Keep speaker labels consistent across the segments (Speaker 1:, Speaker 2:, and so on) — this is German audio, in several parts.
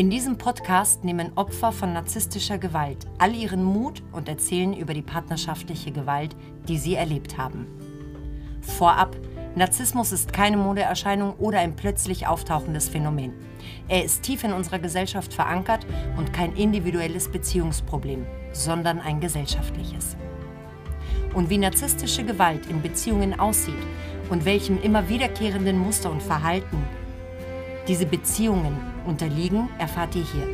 Speaker 1: In diesem Podcast nehmen Opfer von narzisstischer Gewalt all ihren Mut und erzählen über die partnerschaftliche Gewalt, die sie erlebt haben. Vorab, Narzissmus ist keine Modeerscheinung oder ein plötzlich auftauchendes Phänomen. Er ist tief in unserer Gesellschaft verankert und kein individuelles Beziehungsproblem, sondern ein gesellschaftliches. Und wie narzisstische Gewalt in Beziehungen aussieht und welchem immer wiederkehrenden Muster und Verhalten diese Beziehungen unterliegen, erfahrt ihr hier.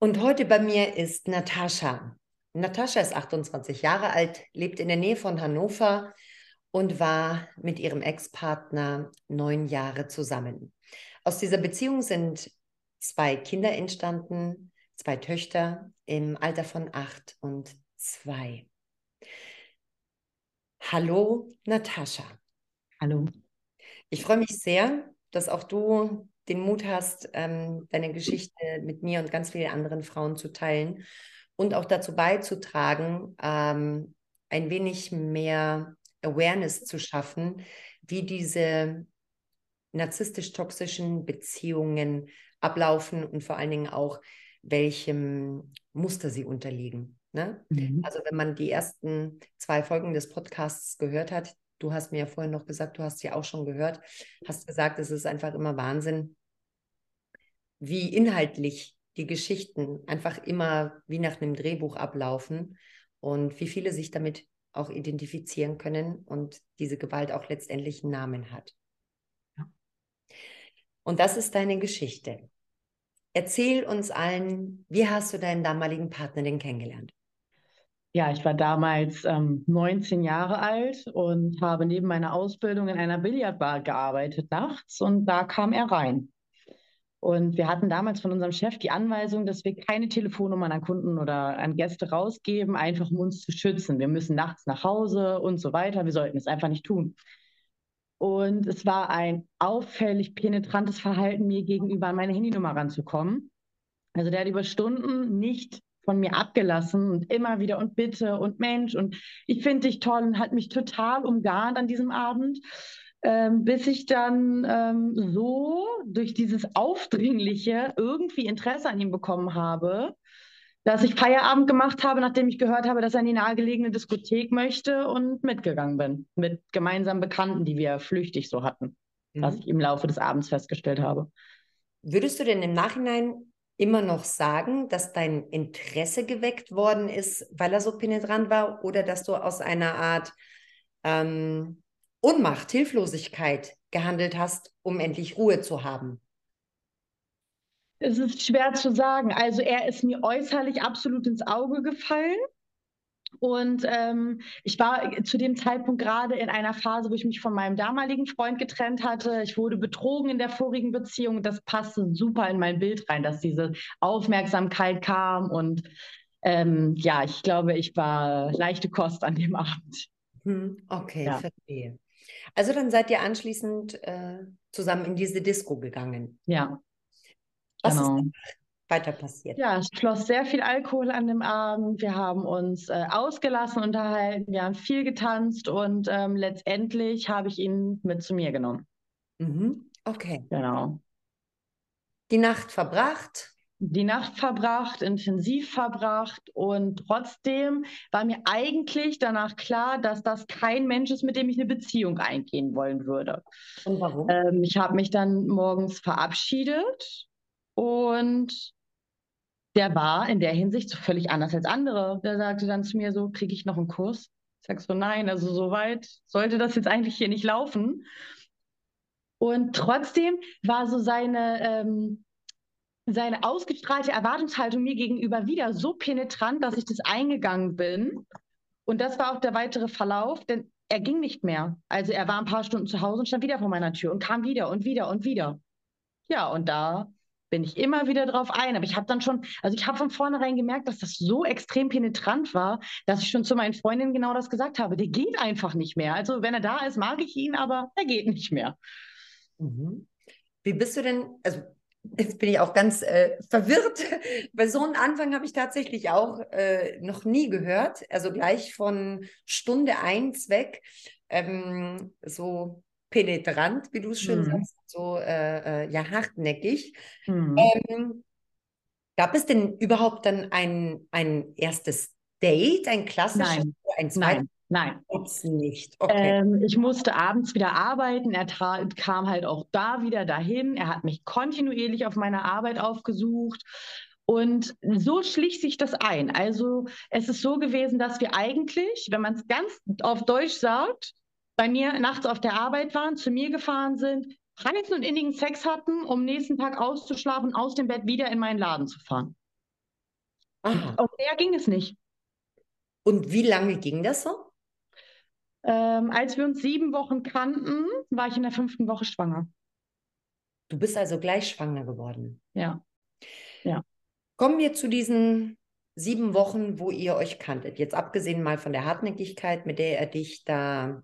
Speaker 1: Und heute bei mir ist Natascha. Natascha ist 28 Jahre alt, lebt in der Nähe von Hannover und war mit ihrem Ex-Partner neun Jahre zusammen. Aus dieser Beziehung sind zwei Kinder entstanden, zwei Töchter im Alter von acht und zwei. Hallo, Natascha.
Speaker 2: Hallo.
Speaker 1: Ich freue mich sehr, dass auch du den Mut hast, ähm, deine Geschichte mit mir und ganz vielen anderen Frauen zu teilen und auch dazu beizutragen, ähm, ein wenig mehr Awareness zu schaffen, wie diese narzisstisch-toxischen Beziehungen ablaufen und vor allen Dingen auch, welchem Muster sie unterliegen. Ne? Mhm. Also wenn man die ersten zwei Folgen des Podcasts gehört hat, du hast mir ja vorhin noch gesagt, du hast sie auch schon gehört, hast gesagt, es ist einfach immer Wahnsinn, wie inhaltlich die Geschichten einfach immer wie nach einem Drehbuch ablaufen und wie viele sich damit auch identifizieren können und diese Gewalt auch letztendlich einen Namen hat. Ja. Und das ist deine Geschichte. Erzähl uns allen, wie hast du deinen damaligen Partner denn kennengelernt?
Speaker 2: Ja, ich war damals ähm, 19 Jahre alt und habe neben meiner Ausbildung in einer Billardbar gearbeitet nachts und da kam er rein. Und wir hatten damals von unserem Chef die Anweisung, dass wir keine Telefonnummern an Kunden oder an Gäste rausgeben, einfach um uns zu schützen. Wir müssen nachts nach Hause und so weiter. Wir sollten es einfach nicht tun. Und es war ein auffällig penetrantes Verhalten, mir gegenüber an meine Handynummer ranzukommen. Also der hat über Stunden nicht von mir abgelassen und immer wieder und bitte und Mensch und ich finde dich toll und hat mich total umgarnt an diesem Abend, ähm, bis ich dann ähm, so durch dieses Aufdringliche irgendwie Interesse an ihm bekommen habe, dass ich Feierabend gemacht habe, nachdem ich gehört habe, dass er in die nahegelegene Diskothek möchte und mitgegangen bin mit gemeinsamen Bekannten, die wir flüchtig so hatten, mhm. was ich im Laufe des Abends festgestellt habe.
Speaker 1: Würdest du denn im Nachhinein immer noch sagen, dass dein Interesse geweckt worden ist, weil er so penetrant war, oder dass du aus einer Art ähm, Ohnmacht, Hilflosigkeit gehandelt hast, um endlich Ruhe zu haben?
Speaker 2: Es ist schwer zu sagen. Also er ist mir äußerlich absolut ins Auge gefallen. Und ähm, ich war zu dem Zeitpunkt gerade in einer Phase, wo ich mich von meinem damaligen Freund getrennt hatte. Ich wurde betrogen in der vorigen Beziehung. Das passte super in mein Bild rein, dass diese Aufmerksamkeit kam. Und ähm, ja, ich glaube, ich war leichte Kost an dem Abend.
Speaker 1: Hm, okay, ja. verstehe. Also dann seid ihr anschließend äh, zusammen in diese Disco gegangen.
Speaker 2: Ja.
Speaker 1: Was genau. ist weiter passiert?
Speaker 2: Ja, es floss sehr viel Alkohol an dem Abend. Wir haben uns äh, ausgelassen, unterhalten, wir haben viel getanzt und ähm, letztendlich habe ich ihn mit zu mir genommen.
Speaker 1: Mhm. Okay.
Speaker 2: Genau.
Speaker 1: Die Nacht verbracht.
Speaker 2: Die Nacht verbracht, intensiv verbracht und trotzdem war mir eigentlich danach klar, dass das kein Mensch ist, mit dem ich eine Beziehung eingehen wollen würde.
Speaker 1: Und warum?
Speaker 2: Ähm, ich habe mich dann morgens verabschiedet und der war in der Hinsicht so völlig anders als andere. Der sagte dann zu mir so, kriege ich noch einen Kurs? Ich sag so, nein, also so weit sollte das jetzt eigentlich hier nicht laufen. Und trotzdem war so seine, ähm, seine ausgestrahlte Erwartungshaltung mir gegenüber wieder so penetrant, dass ich das eingegangen bin. Und das war auch der weitere Verlauf, denn er ging nicht mehr. Also er war ein paar Stunden zu Hause und stand wieder vor meiner Tür und kam wieder und wieder und wieder. Ja, und da bin ich immer wieder drauf ein. Aber ich habe dann schon, also ich habe von vornherein gemerkt, dass das so extrem penetrant war, dass ich schon zu meinen Freundinnen genau das gesagt habe. Der geht einfach nicht mehr. Also wenn er da ist, mag ich ihn, aber er geht nicht mehr.
Speaker 1: Mhm. Wie bist du denn, also Jetzt bin ich auch ganz äh, verwirrt. Bei so einem Anfang habe ich tatsächlich auch äh, noch nie gehört. Also gleich von Stunde eins weg. Ähm, so penetrant, wie du es schön mhm. sagst, so äh, äh, ja hartnäckig. Mhm. Ähm, gab es denn überhaupt dann ein, ein erstes Date, ein klassisches,
Speaker 2: Nein.
Speaker 1: ein
Speaker 2: zweites? Nein.
Speaker 1: Gibt's nicht.
Speaker 2: Okay. Ähm, ich musste abends wieder arbeiten. Er kam halt auch da wieder dahin. Er hat mich kontinuierlich auf meine Arbeit aufgesucht. Und so schlich sich das ein. Also es ist so gewesen, dass wir eigentlich, wenn man es ganz auf Deutsch sagt, bei mir nachts auf der Arbeit waren, zu mir gefahren sind, heißen und innigen Sex hatten, um nächsten Tag auszuschlafen, aus dem Bett wieder in meinen Laden zu fahren. Aha. Und mehr ging es nicht.
Speaker 1: Und wie lange ging das so?
Speaker 2: Ähm, als wir uns sieben Wochen kannten, war ich in der fünften Woche schwanger.
Speaker 1: Du bist also gleich schwanger geworden.
Speaker 2: Ja. Ja.
Speaker 1: Kommen wir zu diesen sieben Wochen, wo ihr euch kanntet. Jetzt abgesehen mal von der Hartnäckigkeit, mit der er dich da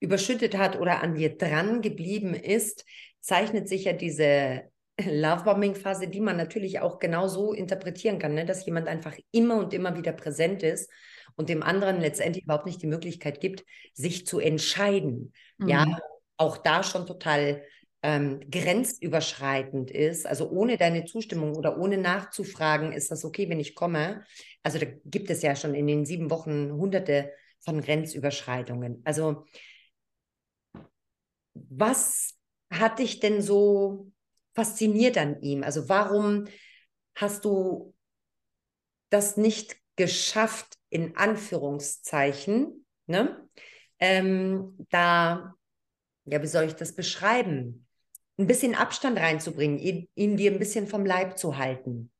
Speaker 1: überschüttet hat oder an dir dran geblieben ist, zeichnet sich ja diese Lovebombing-Phase, die man natürlich auch genau so interpretieren kann, ne? dass jemand einfach immer und immer wieder präsent ist und dem anderen letztendlich überhaupt nicht die Möglichkeit gibt, sich zu entscheiden. Mhm. Ja, auch da schon total ähm, grenzüberschreitend ist. Also ohne deine Zustimmung oder ohne nachzufragen, ist das okay, wenn ich komme. Also da gibt es ja schon in den sieben Wochen hunderte von Grenzüberschreitungen. Also was hat dich denn so fasziniert an ihm? Also warum hast du das nicht geschafft, in Anführungszeichen, ne? Ähm, da, ja, wie soll ich das beschreiben? Ein bisschen Abstand reinzubringen, ihn, ihn dir ein bisschen vom Leib zu halten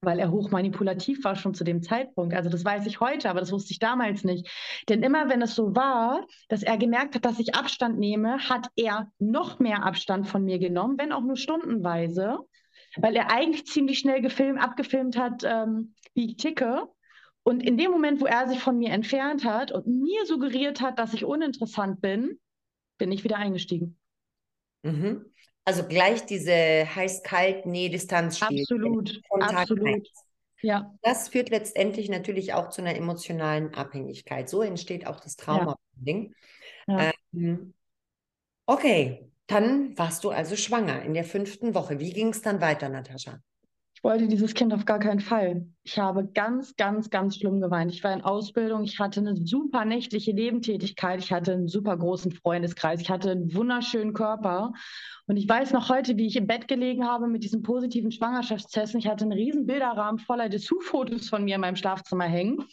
Speaker 2: weil er hochmanipulativ war schon zu dem Zeitpunkt. Also das weiß ich heute, aber das wusste ich damals nicht. Denn immer wenn es so war, dass er gemerkt hat, dass ich Abstand nehme, hat er noch mehr Abstand von mir genommen, wenn auch nur stundenweise, weil er eigentlich ziemlich schnell gefilmt, abgefilmt hat, ähm, wie ich ticke. Und in dem Moment, wo er sich von mir entfernt hat und mir suggeriert hat, dass ich uninteressant bin, bin ich wieder eingestiegen.
Speaker 1: Mhm. Also gleich diese heiß-kalt, nee, Distanz
Speaker 2: spiel Absolut, absolut. Ja.
Speaker 1: Das führt letztendlich natürlich auch zu einer emotionalen Abhängigkeit. So entsteht auch das Trauma-Ding. Ja. Ja. Ähm, okay, dann warst du also schwanger in der fünften Woche. Wie ging es dann weiter, Natascha?
Speaker 2: Ich wollte dieses Kind auf gar keinen Fall. Ich habe ganz, ganz, ganz schlimm geweint. Ich war in Ausbildung, ich hatte eine super nächtliche Nebentätigkeit, ich hatte einen super großen Freundeskreis, ich hatte einen wunderschönen Körper. Und ich weiß noch heute, wie ich im Bett gelegen habe mit diesen positiven Schwangerschaftstesten. Ich hatte einen riesen Bilderrahmen voller Dessous-Fotos von mir in meinem Schlafzimmer hängen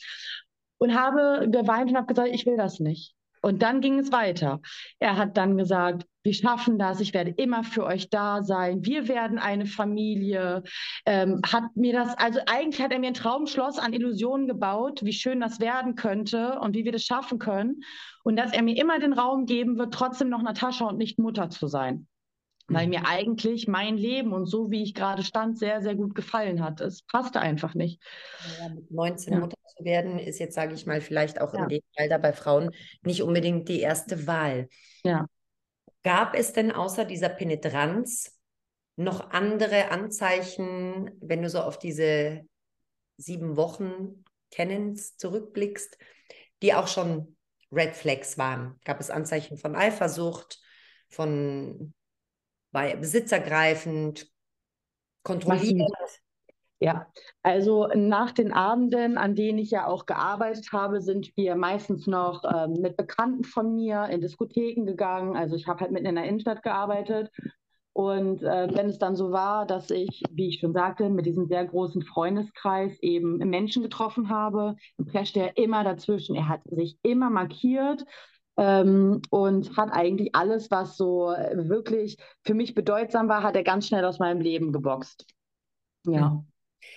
Speaker 2: und habe geweint und habe gesagt, ich will das nicht. Und dann ging es weiter. Er hat dann gesagt, wir schaffen das, ich werde immer für euch da sein, wir werden eine Familie. Ähm, hat mir das, also eigentlich hat er mir ein Traumschloss an Illusionen gebaut, wie schön das werden könnte und wie wir das schaffen können. Und dass er mir immer den Raum geben wird, trotzdem noch Natascha und nicht Mutter zu sein. Weil mhm. mir eigentlich mein Leben und so, wie ich gerade stand, sehr, sehr gut gefallen hat. Es passte einfach nicht.
Speaker 1: Ja, mit 19 ja. Mutter zu werden, ist jetzt, sage ich mal, vielleicht auch ja. in dem Alter bei Frauen nicht unbedingt die erste Wahl.
Speaker 2: Ja.
Speaker 1: Gab es denn außer dieser Penetranz noch andere Anzeichen, wenn du so auf diese sieben Wochen kennens zurückblickst, die auch schon Red Flags waren? Gab es Anzeichen von Eifersucht, von bei besitzergreifend, kontrollierend?
Speaker 2: Ja, also nach den Abenden, an denen ich ja auch gearbeitet habe, sind wir meistens noch ähm, mit Bekannten von mir in Diskotheken gegangen. Also ich habe halt mitten in der Innenstadt gearbeitet. Und äh, wenn es dann so war, dass ich, wie ich schon sagte, mit diesem sehr großen Freundeskreis eben Menschen getroffen habe, preschte er immer dazwischen. Er hat sich immer markiert ähm, und hat eigentlich alles, was so wirklich für mich bedeutsam war, hat er ganz schnell aus meinem Leben geboxt. Ja.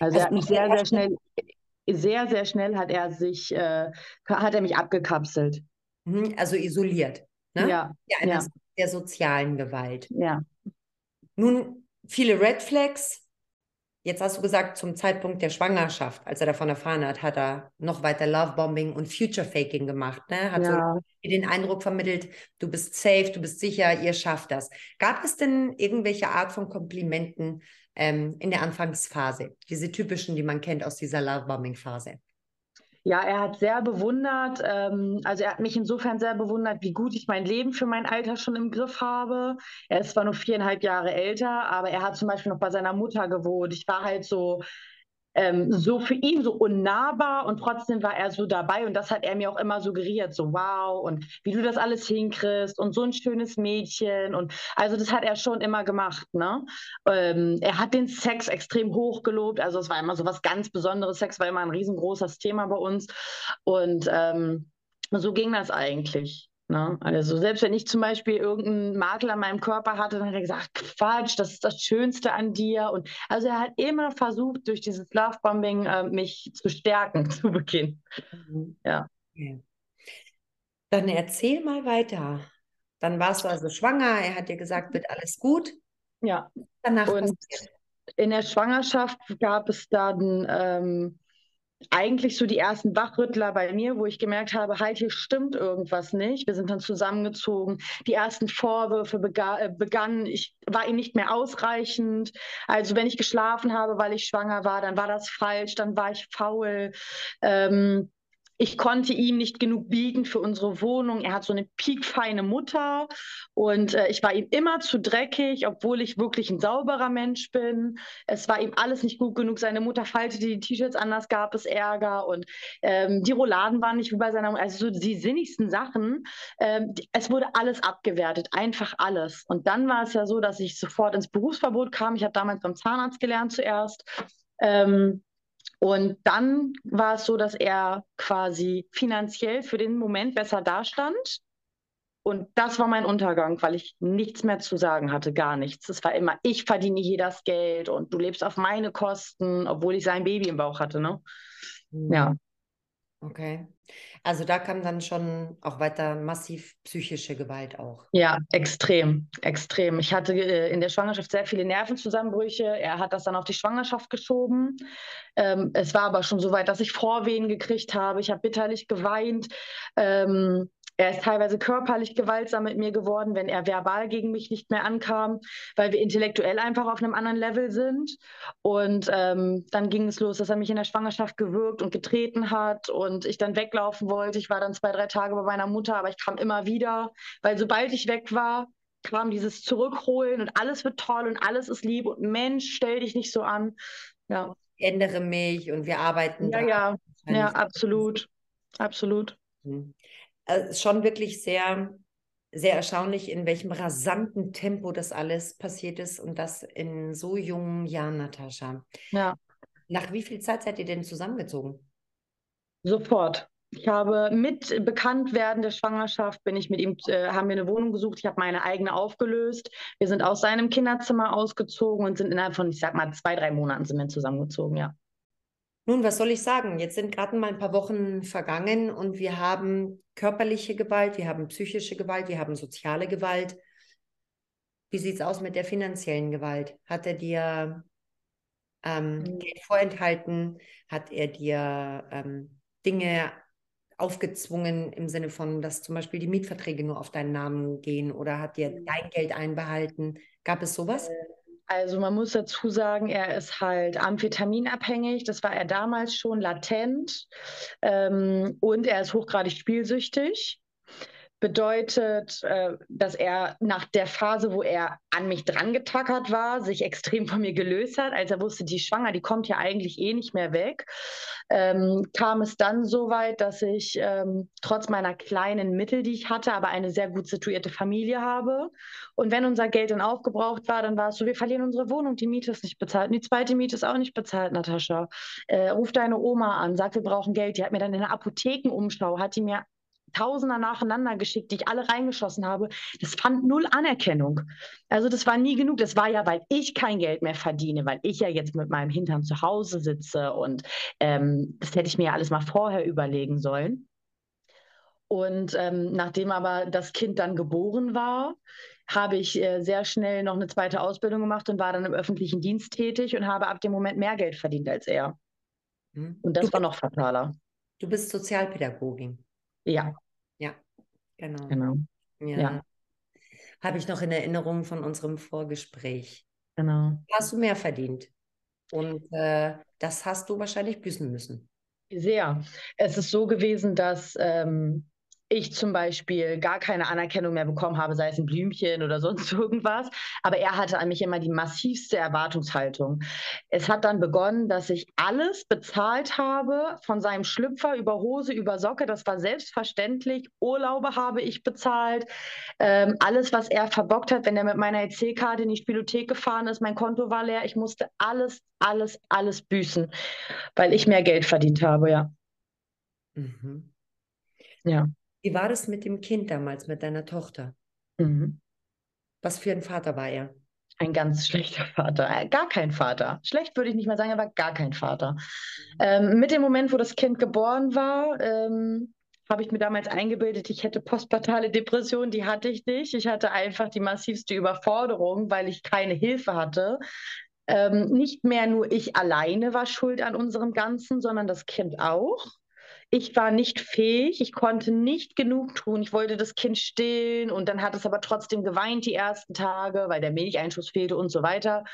Speaker 2: Mhm. Also, er hat mich sehr, sehr schnell, sehr, sehr schnell hat er sich, äh, hat er mich abgekapselt.
Speaker 1: Mhm, also isoliert. Ne?
Speaker 2: Ja.
Speaker 1: Ja, ja. der sozialen Gewalt.
Speaker 2: Ja.
Speaker 1: Nun, viele Red Flags. Jetzt hast du gesagt, zum Zeitpunkt der Schwangerschaft, als er davon erfahren hat, hat er noch weiter Lovebombing und Future Faking gemacht. Ne? Hat ja. so den Eindruck vermittelt, du bist safe, du bist sicher, ihr schafft das. Gab es denn irgendwelche Art von Komplimenten ähm, in der Anfangsphase? Diese typischen, die man kennt aus dieser Lovebombing-Phase?
Speaker 2: Ja, er hat sehr bewundert, ähm, also er hat mich insofern sehr bewundert, wie gut ich mein Leben für mein Alter schon im Griff habe. Er ist zwar nur viereinhalb Jahre älter, aber er hat zum Beispiel noch bei seiner Mutter gewohnt. Ich war halt so, ähm, so für ihn so unnahbar und trotzdem war er so dabei und das hat er mir auch immer suggeriert, so wow und wie du das alles hinkriegst und so ein schönes Mädchen und also das hat er schon immer gemacht, ne? Ähm, er hat den Sex extrem hoch gelobt, also es war immer so was ganz Besonderes, Sex war immer ein riesengroßes Thema bei uns und ähm, so ging das eigentlich. Ne? Also selbst wenn ich zum Beispiel irgendeinen Makel an meinem Körper hatte, dann hat er gesagt, Quatsch, das ist das Schönste an dir. Und also er hat immer versucht, durch dieses Lovebombing äh, mich zu stärken zu Beginn. Mhm. Ja. Okay.
Speaker 1: Dann erzähl mal weiter. Dann warst du also schwanger, er hat dir gesagt, wird alles gut.
Speaker 2: Ja. Danach und in der Schwangerschaft gab es dann ähm, eigentlich so die ersten Wachrüttler bei mir, wo ich gemerkt habe, halt, hier stimmt irgendwas nicht. Wir sind dann zusammengezogen. Die ersten Vorwürfe äh, begannen. Ich war ihm nicht mehr ausreichend. Also wenn ich geschlafen habe, weil ich schwanger war, dann war das falsch, dann war ich faul. Ähm, ich konnte ihm nicht genug bieten für unsere Wohnung. Er hat so eine piekfeine Mutter und äh, ich war ihm immer zu dreckig, obwohl ich wirklich ein sauberer Mensch bin. Es war ihm alles nicht gut genug. Seine Mutter faltete die T-Shirts anders, gab es Ärger und ähm, die Rouladen waren nicht wie bei seiner Mutter. Also so die sinnigsten Sachen. Ähm, es wurde alles abgewertet, einfach alles. Und dann war es ja so, dass ich sofort ins Berufsverbot kam. Ich habe damals beim Zahnarzt gelernt zuerst. Ähm, und dann war es so, dass er quasi finanziell für den Moment besser dastand. Und das war mein Untergang, weil ich nichts mehr zu sagen hatte, gar nichts. Es war immer, ich verdiene hier das Geld und du lebst auf meine Kosten, obwohl ich sein Baby im Bauch hatte, ne?
Speaker 1: Mhm. Ja. Okay. Also da kam dann schon auch weiter massiv psychische Gewalt auch.
Speaker 2: Ja, extrem, extrem. Ich hatte äh, in der Schwangerschaft sehr viele Nervenzusammenbrüche. Er hat das dann auf die Schwangerschaft geschoben. Ähm, es war aber schon so weit, dass ich Vorwehen gekriegt habe. Ich habe bitterlich geweint. Ähm, er ist teilweise körperlich gewaltsam mit mir geworden, wenn er verbal gegen mich nicht mehr ankam, weil wir intellektuell einfach auf einem anderen Level sind. Und ähm, dann ging es los, dass er mich in der Schwangerschaft gewürgt und getreten hat und ich dann weglaufen wollte. Ich war dann zwei, drei Tage bei meiner Mutter, aber ich kam immer wieder, weil sobald ich weg war, kam dieses Zurückholen und alles wird toll und alles ist lieb und Mensch, stell dich nicht so an.
Speaker 1: Ja. Ich ändere mich und wir arbeiten.
Speaker 2: Ja, ja, ja, absolut. Absolut. Mhm
Speaker 1: äh, schon wirklich sehr, sehr erstaunlich, in welchem rasanten Tempo das alles passiert ist und das in so jungen Jahren, Natascha.
Speaker 2: Ja.
Speaker 1: Nach wie viel Zeit seid ihr denn zusammengezogen?
Speaker 2: Sofort. Ich habe mit Bekanntwerden der Schwangerschaft bin ich mit ihm, äh, haben wir eine Wohnung gesucht. Ich habe meine eigene aufgelöst. Wir sind aus seinem Kinderzimmer ausgezogen und sind innerhalb von, ich sag mal, zwei, drei Monaten sind wir zusammengezogen, ja.
Speaker 1: Nun, was soll ich sagen? Jetzt sind gerade mal ein paar Wochen vergangen und wir haben körperliche Gewalt, wir haben psychische Gewalt, wir haben soziale Gewalt. Wie sieht es aus mit der finanziellen Gewalt? Hat er dir ähm, mhm. Geld vorenthalten? Hat er dir ähm, Dinge aufgezwungen im Sinne von, dass zum Beispiel die Mietverträge nur auf deinen Namen gehen oder hat dir mhm. dein Geld einbehalten? Gab es sowas? Äh,
Speaker 2: also man muss dazu sagen, er ist halt amphetaminabhängig. Das war er damals schon latent. Ähm, und er ist hochgradig spielsüchtig bedeutet, äh, dass er nach der Phase, wo er an mich drangetackert war, sich extrem von mir gelöst hat, als er wusste, die Schwanger, die kommt ja eigentlich eh nicht mehr weg, ähm, kam es dann so weit, dass ich ähm, trotz meiner kleinen Mittel, die ich hatte, aber eine sehr gut situierte Familie habe. Und wenn unser Geld dann aufgebraucht war, dann war es so, wir verlieren unsere Wohnung, die Miete ist nicht bezahlt und die zweite Miete ist auch nicht bezahlt, Natascha. Äh, ruf deine Oma an, sag, wir brauchen Geld. Die hat mir dann in der Apothekenumschau, hat die mir Tausender nacheinander geschickt, die ich alle reingeschossen habe. Das fand null Anerkennung. Also das war nie genug. Das war ja, weil ich kein Geld mehr verdiene, weil ich ja jetzt mit meinem Hintern zu Hause sitze und ähm, das hätte ich mir alles mal vorher überlegen sollen. Und ähm, nachdem aber das Kind dann geboren war, habe ich äh, sehr schnell noch eine zweite Ausbildung gemacht und war dann im öffentlichen Dienst tätig und habe ab dem Moment mehr Geld verdient als er. Mhm. Und das du war noch fataler.
Speaker 1: Du bist Sozialpädagogin.
Speaker 2: Ja.
Speaker 1: Genau.
Speaker 2: Genau.
Speaker 1: Ja. ja. Habe ich noch in Erinnerung von unserem Vorgespräch.
Speaker 2: Genau.
Speaker 1: Hast du mehr verdient? Und äh, das hast du wahrscheinlich büßen müssen.
Speaker 2: Sehr. Es ist so gewesen, dass ähm, ich zum Beispiel gar keine Anerkennung mehr bekommen habe, sei es ein Blümchen oder sonst irgendwas. Aber er hatte an mich immer die massivste Erwartungshaltung. Es hat dann begonnen, dass ich alles bezahlt habe, von seinem Schlüpfer über Hose, über Socke. Das war selbstverständlich. Urlaube habe ich bezahlt. Ähm, alles, was er verbockt hat, wenn er mit meiner EC-Karte in die Spielothek gefahren ist, mein Konto war leer. Ich musste alles, alles, alles büßen, weil ich mehr Geld verdient habe, ja.
Speaker 1: Mhm.
Speaker 2: Ja.
Speaker 1: Wie war das mit dem Kind damals, mit deiner Tochter?
Speaker 2: Mhm.
Speaker 1: Was für ein Vater war er?
Speaker 2: Ein ganz schlechter Vater. Äh, gar kein Vater. Schlecht würde ich nicht mal sagen, aber gar kein Vater. Ähm, mit dem Moment, wo das Kind geboren war, ähm, habe ich mir damals eingebildet, ich hätte postpartale Depression. Die hatte ich nicht. Ich hatte einfach die massivste Überforderung, weil ich keine Hilfe hatte. Ähm, nicht mehr nur ich alleine war schuld an unserem Ganzen, sondern das Kind auch. Ich war nicht fähig, ich konnte nicht genug tun. Ich wollte das Kind stillen und dann hat es aber trotzdem geweint die ersten Tage, weil der Milcheinschuss fehlte und so weiter.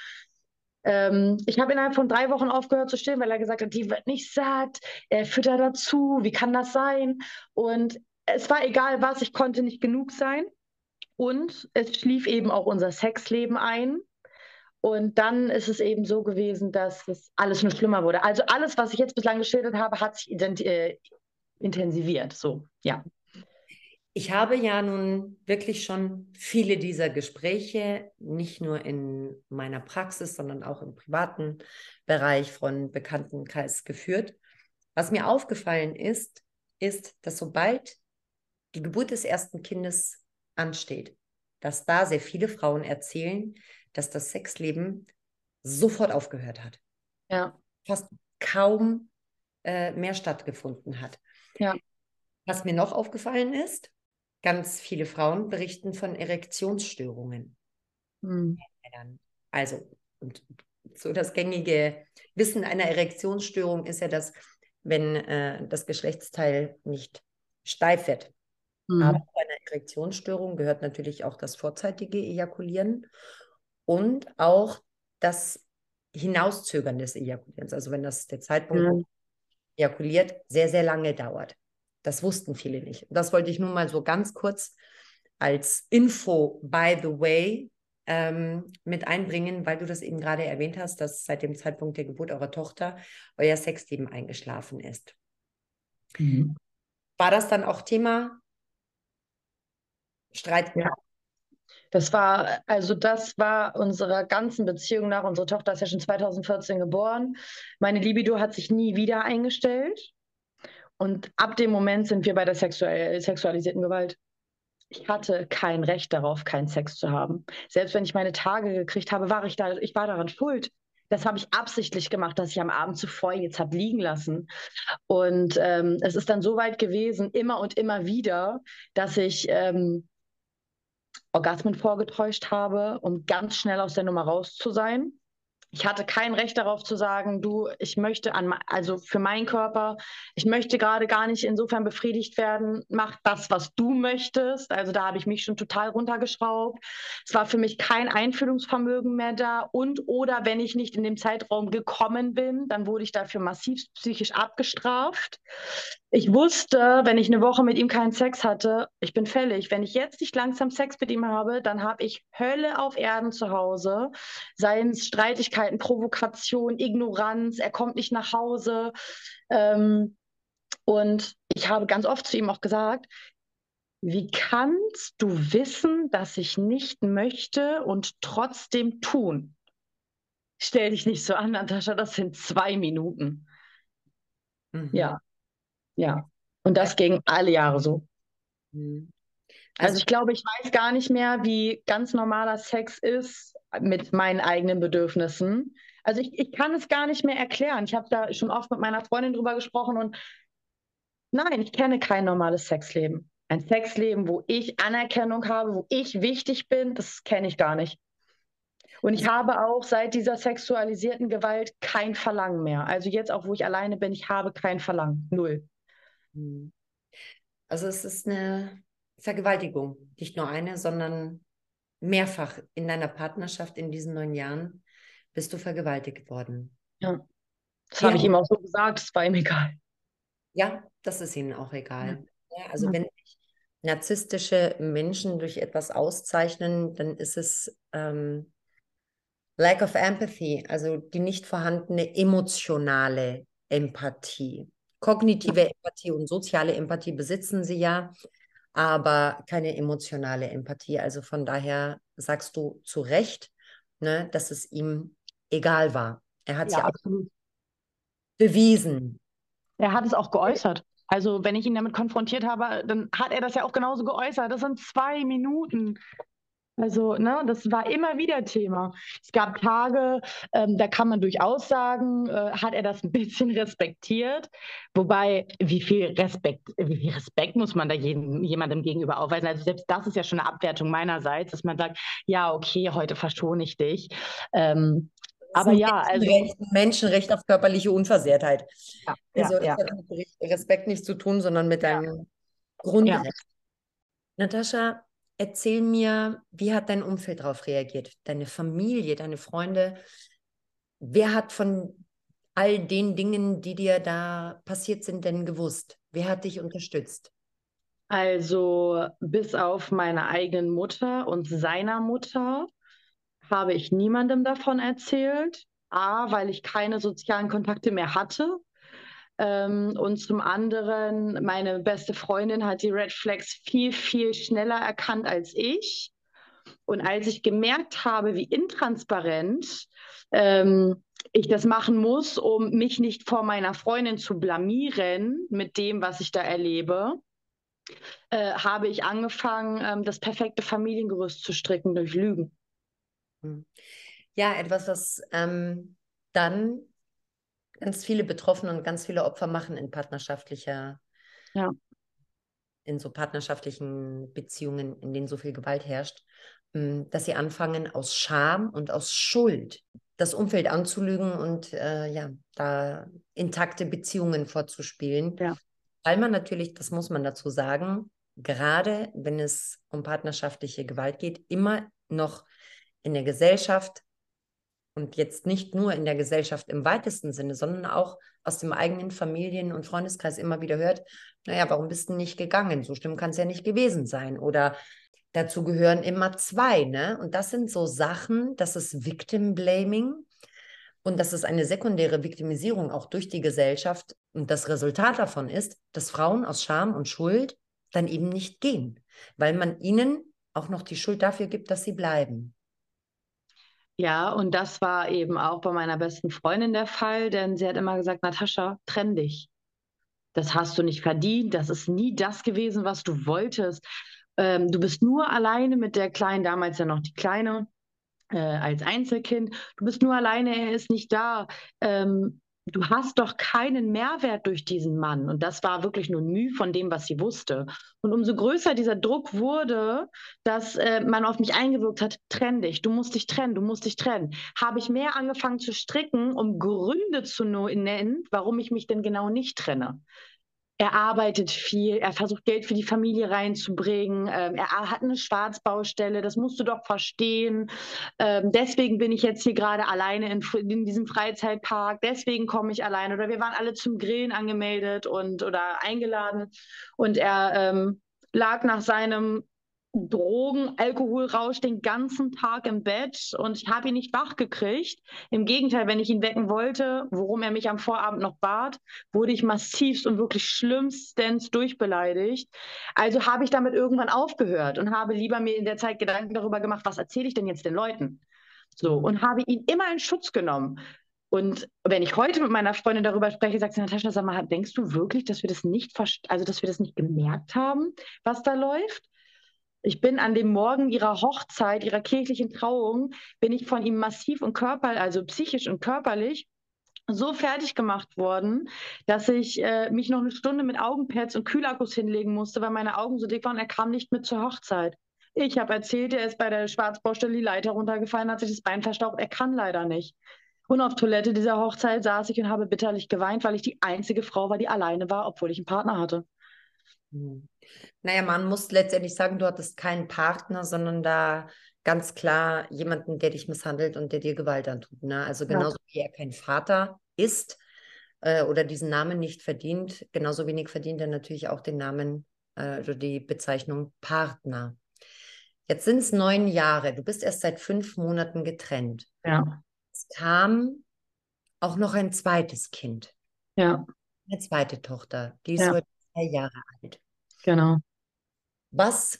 Speaker 2: Ähm, ich habe innerhalb von drei Wochen aufgehört zu stillen, weil er gesagt hat, die wird nicht satt, er füttert dazu, wie kann das sein? Und es war egal was, ich konnte nicht genug sein. Und es schlief eben auch unser Sexleben ein. Und dann ist es eben so gewesen, dass es alles nur schlimmer wurde. Also alles, was ich jetzt bislang geschildert habe, hat sich äh, intensiviert. So, ja.
Speaker 1: Ich habe ja nun wirklich schon viele dieser Gespräche, nicht nur in meiner Praxis, sondern auch im privaten Bereich von Bekanntenkreis geführt. Was mir aufgefallen ist, ist, dass sobald die Geburt des ersten Kindes ansteht, dass da sehr viele Frauen erzählen, dass das Sexleben sofort aufgehört hat.
Speaker 2: Ja.
Speaker 1: Fast kaum äh, mehr stattgefunden hat.
Speaker 2: Ja.
Speaker 1: Was mir noch aufgefallen ist, ganz viele Frauen berichten von Erektionsstörungen.
Speaker 2: Mhm.
Speaker 1: Also, und so das gängige Wissen einer Erektionsstörung ist ja, dass wenn äh, das Geschlechtsteil nicht steif wird. Mhm. Aber bei einer Erektionsstörung gehört natürlich auch das vorzeitige Ejakulieren und auch das Hinauszögern des Ejakulierens. Also wenn das der Zeitpunkt mhm. ejakuliert sehr, sehr lange dauert. Das wussten viele nicht. Das wollte ich nur mal so ganz kurz als Info, by the way, ähm, mit einbringen, weil du das eben gerade erwähnt hast, dass seit dem Zeitpunkt der Geburt eurer Tochter euer Sexleben eingeschlafen ist. Mhm. War das dann auch Thema Streit?
Speaker 2: Ja. Das war, also das war unserer ganzen Beziehung nach. Unsere Tochter ist ja schon 2014 geboren. Meine Libido hat sich nie wieder eingestellt. Und ab dem Moment sind wir bei der sexuell, sexualisierten Gewalt. Ich hatte kein Recht darauf, keinen Sex zu haben. Selbst wenn ich meine Tage gekriegt habe, war ich da, ich war daran schuld. Das habe ich absichtlich gemacht, dass ich am Abend zuvor jetzt habe liegen lassen. Und ähm, es ist dann so weit gewesen, immer und immer wieder, dass ich ähm, Orgasmen vorgetäuscht habe, um ganz schnell aus der Nummer raus zu sein ich hatte kein Recht darauf zu sagen, du, ich möchte an, also für meinen Körper, ich möchte gerade gar nicht insofern befriedigt werden, mach das, was du möchtest. Also da habe ich mich schon total runtergeschraubt. Es war für mich kein Einfühlungsvermögen mehr da und oder wenn ich nicht in dem Zeitraum gekommen bin, dann wurde ich dafür massiv psychisch abgestraft. Ich wusste, wenn ich eine Woche mit ihm keinen Sex hatte, ich bin fällig. Wenn ich jetzt nicht langsam Sex mit ihm habe, dann habe ich Hölle auf Erden zu Hause. Seien es Streitigkeiten, Provokation, Ignoranz, er kommt nicht nach Hause. Ähm, und ich habe ganz oft zu ihm auch gesagt, wie kannst du wissen, dass ich nicht möchte und trotzdem tun? Stell dich nicht so an, Natascha, das sind zwei Minuten. Mhm. Ja. Ja, und das ging alle Jahre so. Mhm. Also, also ich glaube, ich weiß gar nicht mehr, wie ganz normaler Sex ist mit meinen eigenen Bedürfnissen. Also ich, ich kann es gar nicht mehr erklären. Ich habe da schon oft mit meiner Freundin drüber gesprochen und nein, ich kenne kein normales Sexleben. ein Sexleben, wo ich Anerkennung habe, wo ich wichtig bin, das kenne ich gar nicht. Und ich habe auch seit dieser sexualisierten Gewalt kein Verlangen mehr. Also jetzt auch, wo ich alleine bin, ich habe kein Verlangen. Null. Hm.
Speaker 1: Also es ist eine Vergewaltigung. Nicht nur eine, sondern mehrfach in deiner Partnerschaft in diesen neun Jahren bist du vergewaltigt worden.
Speaker 2: Ja. Das ja. habe ich ihm auch so gesagt, es war ihm egal.
Speaker 1: Ja, das ist ihnen auch egal. Ja. also ja. wenn sich narzisstische Menschen durch etwas auszeichnen, dann ist es ähm, Lack of Empathy, also die nicht vorhandene emotionale Empathie. Kognitive Empathie und soziale Empathie besitzen sie ja, aber keine emotionale Empathie. Also von daher sagst du zu Recht, ne, dass es ihm egal war. Er hat ja, ja absolut. bewiesen.
Speaker 2: Er hat es auch geäußert. Also wenn ich ihn damit konfrontiert habe, dann hat er das ja auch genauso geäußert. Das sind zwei Minuten. Also, ne, das war immer wieder Thema. Es gab Tage, ähm, da kann man durchaus sagen, äh, hat er das ein bisschen respektiert. Wobei, wie viel Respekt, wie viel Respekt muss man da jedem, jemandem gegenüber aufweisen? Also selbst das ist ja schon eine Abwertung meinerseits, dass man sagt, ja, okay, heute verschone ich dich. Ähm, aber ja,
Speaker 1: also Menschenrecht auf körperliche Unversehrtheit. Ja, also ja, das ja. hat mit Respekt nichts zu tun, sondern mit deinem Grundrecht. Natascha, Erzähl mir, wie hat dein Umfeld darauf reagiert? Deine Familie, deine Freunde? Wer hat von all den Dingen, die dir da passiert sind, denn gewusst? Wer hat dich unterstützt?
Speaker 2: Also bis auf meine eigenen Mutter und seiner Mutter habe ich niemandem davon erzählt. A, weil ich keine sozialen Kontakte mehr hatte. Ähm, und zum anderen, meine beste Freundin hat die Red Flags viel, viel schneller erkannt als ich. Und als ich gemerkt habe, wie intransparent ähm, ich das machen muss, um mich nicht vor meiner Freundin zu blamieren mit dem, was ich da erlebe, äh, habe ich angefangen, ähm, das perfekte Familiengerüst zu stricken durch Lügen.
Speaker 1: Hm. Ja, etwas, was ähm, dann ganz viele Betroffene und ganz viele Opfer machen in partnerschaftlicher, ja. in so partnerschaftlichen Beziehungen, in denen so viel Gewalt herrscht, hm, dass sie anfangen aus Scham und aus Schuld das Umfeld anzulügen und äh, ja, da intakte Beziehungen vorzuspielen. Ja. Weil man natürlich, das muss man dazu sagen, gerade wenn es um partnerschaftliche Gewalt geht, immer noch in der Gesellschaft und jetzt nicht nur in der Gesellschaft im weitesten Sinne, sondern auch aus dem eigenen Familien- und Freundeskreis immer wieder hört, naja, warum bist du nicht gegangen? So schlimm kann es ja nicht gewesen sein. Oder dazu gehören immer zwei, ne? Und das sind so Sachen, das ist Victim Blaming und das ist eine sekundäre Viktimisierung auch durch die Gesellschaft. Und das Resultat davon ist, dass Frauen aus Scham und Schuld dann eben nicht gehen, weil man ihnen auch noch die Schuld dafür gibt, dass sie bleiben.
Speaker 2: Ja, und das war eben auch bei meiner besten Freundin der Fall, denn sie hat immer gesagt, Natascha, trenn dich. Das hast du nicht verdient, das ist nie das gewesen, was du wolltest. Ähm, du bist nur alleine mit der Kleinen, damals ja noch die Kleine, äh, als Einzelkind. Du bist nur alleine, er ist nicht da. Ähm, du hast doch keinen Mehrwert durch diesen Mann. Und das war wirklich nur Mühe von dem, was sie wusste. Und umso größer dieser Druck wurde, dass äh, man auf mich eingewirkt hat, trenn dich, du musst dich trennen, du musst dich trennen, habe ich mehr angefangen zu stricken, um Gründe zu nennen, warum ich mich denn genau nicht trenne er arbeitet viel, er versucht Geld für die Familie reinzubringen, ähm, er hat eine Schwarzbaustelle, das musst du doch verstehen. Ähm, deswegen bin ich jetzt hier gerade alleine in, in, diesem Freizeitpark, deswegen komme ich alleine. Oder wir waren alle zum Grillen angemeldet und oder eingeladen und er ähm, lag nach seinem Drogen, Alkoholrausch den ganzen Tag im Bett und ich habe ihn nicht wach gekriegt. Im Gegenteil, wenn ich ihn wecken wollte, worum er mich am Vorabend noch bat, wurde ich massivst und wirklich schlimmstens durchbeleidigt. Also habe ich damit irgendwann aufgehört und habe lieber mir in der Zeit Gedanken darüber gemacht, was erzähle ich denn jetzt den Leuten? So, und habe ihn immer in Schutz genommen. Und wenn ich heute mit meiner Freundin darüber spreche, sagt sie, Natascha, sag mal, denkst du wirklich, dass wir das nicht, also dass wir das nicht gemerkt haben, was da läuft? Ich bin an dem Morgen ihrer Hochzeit, ihrer kirchlichen Trauung, bin ich von ihm massiv und körperlich, also psychisch und körperlich, so fertig gemacht worden, dass ich äh, mich noch eine Stunde mit Augenpads und Kühlakkus hinlegen musste, weil meine Augen so dick waren. Er kam nicht mit zur Hochzeit. Ich habe erzählt, er ist bei der Schwarzbaustelle die Leiter runtergefallen, hat sich das Bein verstaucht. Er kann leider nicht. Und auf Toilette dieser Hochzeit saß ich und habe bitterlich geweint, weil ich die einzige Frau war, die alleine war, obwohl ich einen Partner hatte.
Speaker 1: Hm. Naja, man muss letztendlich sagen, du hattest keinen Partner, sondern da ganz klar jemanden, der dich misshandelt und der dir Gewalt antut. Ne? Also genauso ja. wie er kein Vater ist äh, oder diesen Namen nicht verdient, genauso wenig verdient er natürlich auch den Namen äh, oder die Bezeichnung Partner. Jetzt sind es neun Jahre. Du bist erst seit fünf Monaten getrennt.
Speaker 2: Ja.
Speaker 1: Es kam auch noch ein zweites Kind.
Speaker 2: Ja.
Speaker 1: Eine zweite Tochter. Die ist ja. heute zwei Jahre alt.
Speaker 2: Genau.
Speaker 1: Was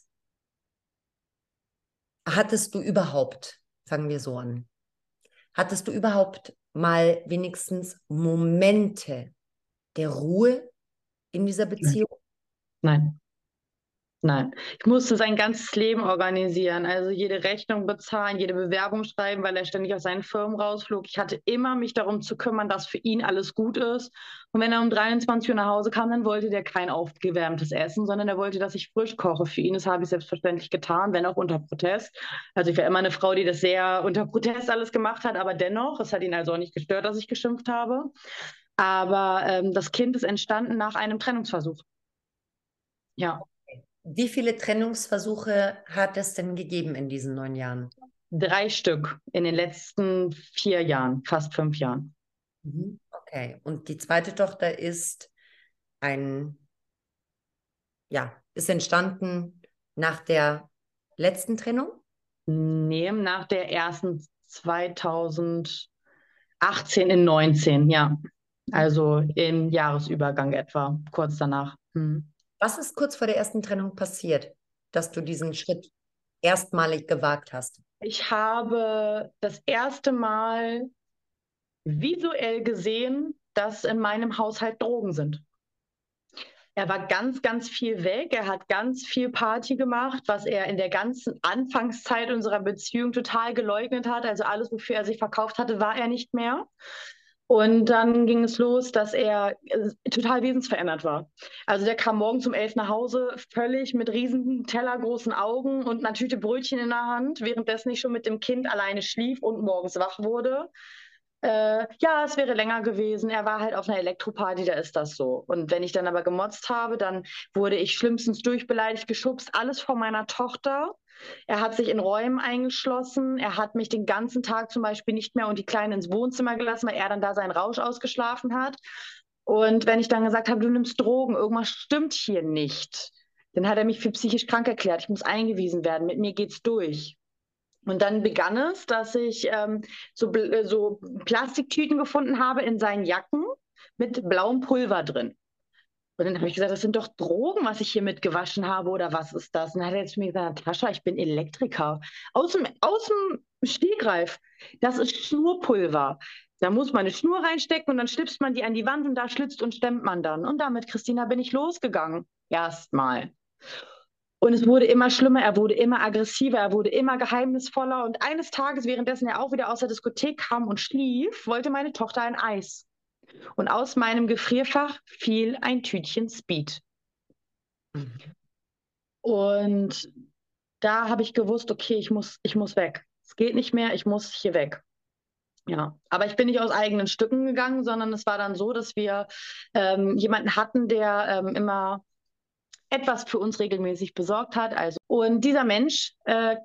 Speaker 1: hattest du überhaupt, fangen wir so an, hattest du überhaupt mal wenigstens Momente der Ruhe in dieser Beziehung?
Speaker 2: Nein. Nein, ich musste sein ganzes Leben organisieren, also jede Rechnung bezahlen, jede Bewerbung schreiben, weil er ständig aus seinen Firmen rausflog. Ich hatte immer mich darum zu kümmern, dass für ihn alles gut ist. Und wenn er um 23 Uhr nach Hause kam, dann wollte der kein aufgewärmtes Essen, sondern er wollte, dass ich frisch koche. Für ihn, das habe ich selbstverständlich getan, wenn auch unter Protest. Also ich war immer eine Frau, die das sehr unter Protest alles gemacht hat, aber dennoch, es hat ihn also auch nicht gestört, dass ich geschimpft habe. Aber ähm, das Kind ist entstanden nach einem Trennungsversuch. Ja.
Speaker 1: Wie viele Trennungsversuche hat es denn gegeben in diesen neun Jahren?
Speaker 2: Drei Stück in den letzten vier Jahren, fast fünf Jahren.
Speaker 1: Mhm. Okay. Und die zweite Tochter ist ein, ja, ist entstanden nach der letzten Trennung?
Speaker 2: Nee, nach der ersten 2018 in 19, ja. Also im Jahresübergang etwa, kurz danach. Hm.
Speaker 1: Was ist kurz vor der ersten Trennung passiert, dass du diesen Schritt erstmalig gewagt hast?
Speaker 2: Ich habe das erste Mal visuell gesehen, dass in meinem Haushalt Drogen sind. Er war ganz, ganz viel weg. Er hat ganz viel Party gemacht, was er in der ganzen Anfangszeit unserer Beziehung total geleugnet hat. Also alles, wofür er sich verkauft hatte, war er nicht mehr. Und dann ging es los, dass er äh, total wesensverändert war. Also der kam morgens um elf nach Hause, völlig mit riesigen tellergroßen Augen und einer Tüte Brötchen in der Hand, währenddessen ich schon mit dem Kind alleine schlief und morgens wach wurde. Äh, ja, es wäre länger gewesen. Er war halt auf einer Elektroparty, da ist das so. Und wenn ich dann aber gemotzt habe, dann wurde ich schlimmstens durchbeleidigt, geschubst, alles vor meiner Tochter. Er hat sich in Räumen eingeschlossen. Er hat mich den ganzen Tag zum Beispiel nicht mehr und die Kleine ins Wohnzimmer gelassen, weil er dann da seinen Rausch ausgeschlafen hat. Und wenn ich dann gesagt habe, du nimmst Drogen, irgendwas stimmt hier nicht, dann hat er mich für psychisch krank erklärt. Ich muss eingewiesen werden. Mit mir geht's durch. Und dann begann es, dass ich ähm, so, so Plastiktüten gefunden habe in seinen Jacken mit blauem Pulver drin. Und dann habe ich gesagt, das sind doch Drogen, was ich hier mitgewaschen habe oder was ist das? Und dann hat er zu mir gesagt, Natascha, ich bin Elektriker. Aus dem, aus dem Stehgreif. Das ist Schnurpulver. Da muss man eine Schnur reinstecken und dann schlipst man die an die Wand und da schlitzt und stemmt man dann. Und damit, Christina, bin ich losgegangen. Erstmal. Und es wurde immer schlimmer, er wurde immer aggressiver, er wurde immer geheimnisvoller. Und eines Tages, währenddessen er auch wieder aus der Diskothek kam und schlief, wollte meine Tochter ein Eis. Und aus meinem Gefrierfach fiel ein Tütchen Speed. Und da habe ich gewusst, okay, ich muss, ich muss weg. Es geht nicht mehr, ich muss hier weg. Ja, aber ich bin nicht aus eigenen Stücken gegangen, sondern es war dann so, dass wir ähm, jemanden hatten, der ähm, immer etwas für uns regelmäßig besorgt hat. Also, und dieser Mensch äh,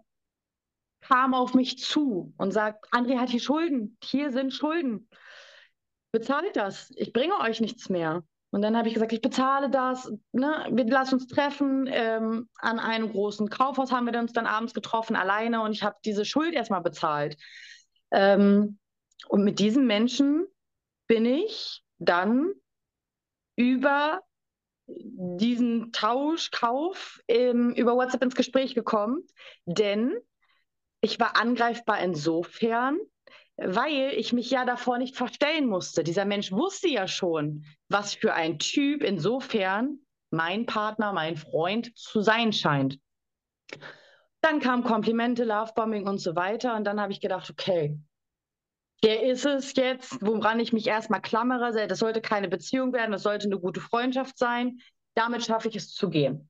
Speaker 2: kam auf mich zu und sagt, André hat hier Schulden, hier sind Schulden bezahlt das, ich bringe euch nichts mehr. Und dann habe ich gesagt, ich bezahle das, ne? wir lassen uns treffen. Ähm, an einem großen Kaufhaus haben wir uns dann abends getroffen, alleine, und ich habe diese Schuld erstmal bezahlt. Ähm, und mit diesem Menschen bin ich dann über diesen Tauschkauf ähm, über WhatsApp ins Gespräch gekommen, denn ich war angreifbar insofern, weil ich mich ja davor nicht verstellen musste. Dieser Mensch wusste ja schon, was für ein Typ insofern mein Partner, mein Freund zu sein scheint. Dann kamen Komplimente, Lovebombing und so weiter. Und dann habe ich gedacht, okay, der ist es jetzt, woran ich mich erstmal klammere. Das sollte keine Beziehung werden, das sollte eine gute Freundschaft sein. Damit schaffe ich es zu gehen.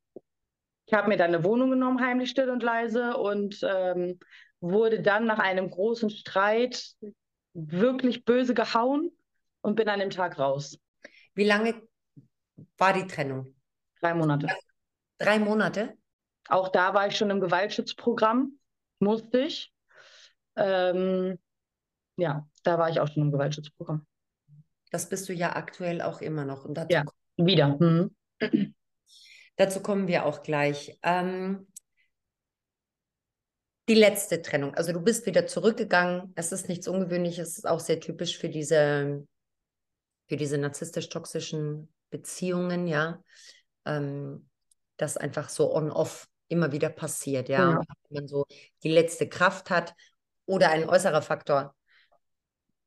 Speaker 2: Ich habe mir dann eine Wohnung genommen, heimlich still und leise, und ähm, wurde dann nach einem großen Streit wirklich böse gehauen und bin an dem Tag raus.
Speaker 1: Wie lange war die Trennung?
Speaker 2: Drei Monate.
Speaker 1: Drei Monate?
Speaker 2: Auch da war ich schon im Gewaltschutzprogramm, musste ich. Ähm, ja, da war ich auch schon im Gewaltschutzprogramm.
Speaker 1: Das bist du ja aktuell auch immer noch. Und
Speaker 2: dazu ja, wieder. Mhm.
Speaker 1: Dazu kommen wir auch gleich. Ähm, die letzte Trennung. Also du bist wieder zurückgegangen. Es ist nichts Ungewöhnliches. Es ist auch sehr typisch für diese, für diese narzisstisch-toxischen Beziehungen, ja. Ähm, das einfach so on-off immer wieder passiert, ja. ja. Wenn man so die letzte Kraft hat oder ein äußerer Faktor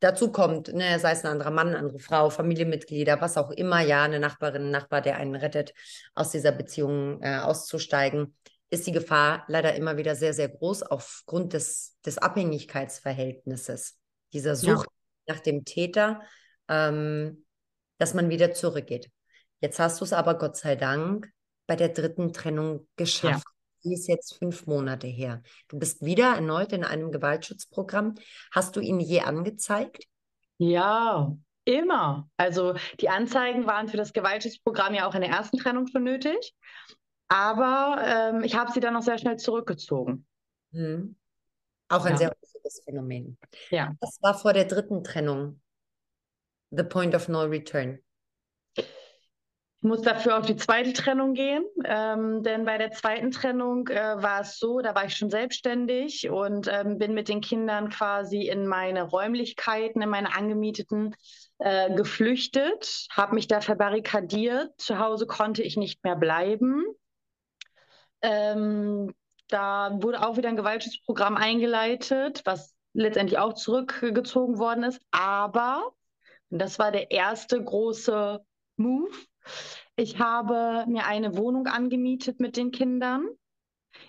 Speaker 1: dazu kommt, ne, sei es ein anderer Mann, eine andere Frau, Familienmitglieder, was auch immer, ja, eine Nachbarin, ein Nachbar, der einen rettet, aus dieser Beziehung äh, auszusteigen, ist die Gefahr leider immer wieder sehr, sehr groß aufgrund des, des Abhängigkeitsverhältnisses, dieser Sucht ja. nach dem Täter, ähm, dass man wieder zurückgeht. Jetzt hast du es aber Gott sei Dank bei der dritten Trennung geschafft. Ja. Die ist jetzt fünf Monate her. Du bist wieder erneut in einem Gewaltschutzprogramm. Hast du ihn je angezeigt?
Speaker 2: Ja, immer. Also die Anzeigen waren für das Gewaltschutzprogramm ja auch in der ersten Trennung schon nötig. Aber ähm, ich habe sie dann noch sehr schnell zurückgezogen.
Speaker 1: Hm. Auch ein ja. sehr häufiges Phänomen.
Speaker 2: Ja.
Speaker 1: Was war vor der dritten Trennung? The point of no return.
Speaker 2: Ich muss dafür auf die zweite Trennung gehen, ähm, denn bei der zweiten Trennung äh, war es so, da war ich schon selbstständig und ähm, bin mit den Kindern quasi in meine Räumlichkeiten, in meine angemieteten äh, geflüchtet, habe mich da verbarrikadiert. Zu Hause konnte ich nicht mehr bleiben. Ähm, da wurde auch wieder ein Gewaltschutzprogramm eingeleitet, was letztendlich auch zurückgezogen worden ist. Aber, und das war der erste große Move, ich habe mir eine Wohnung angemietet mit den Kindern,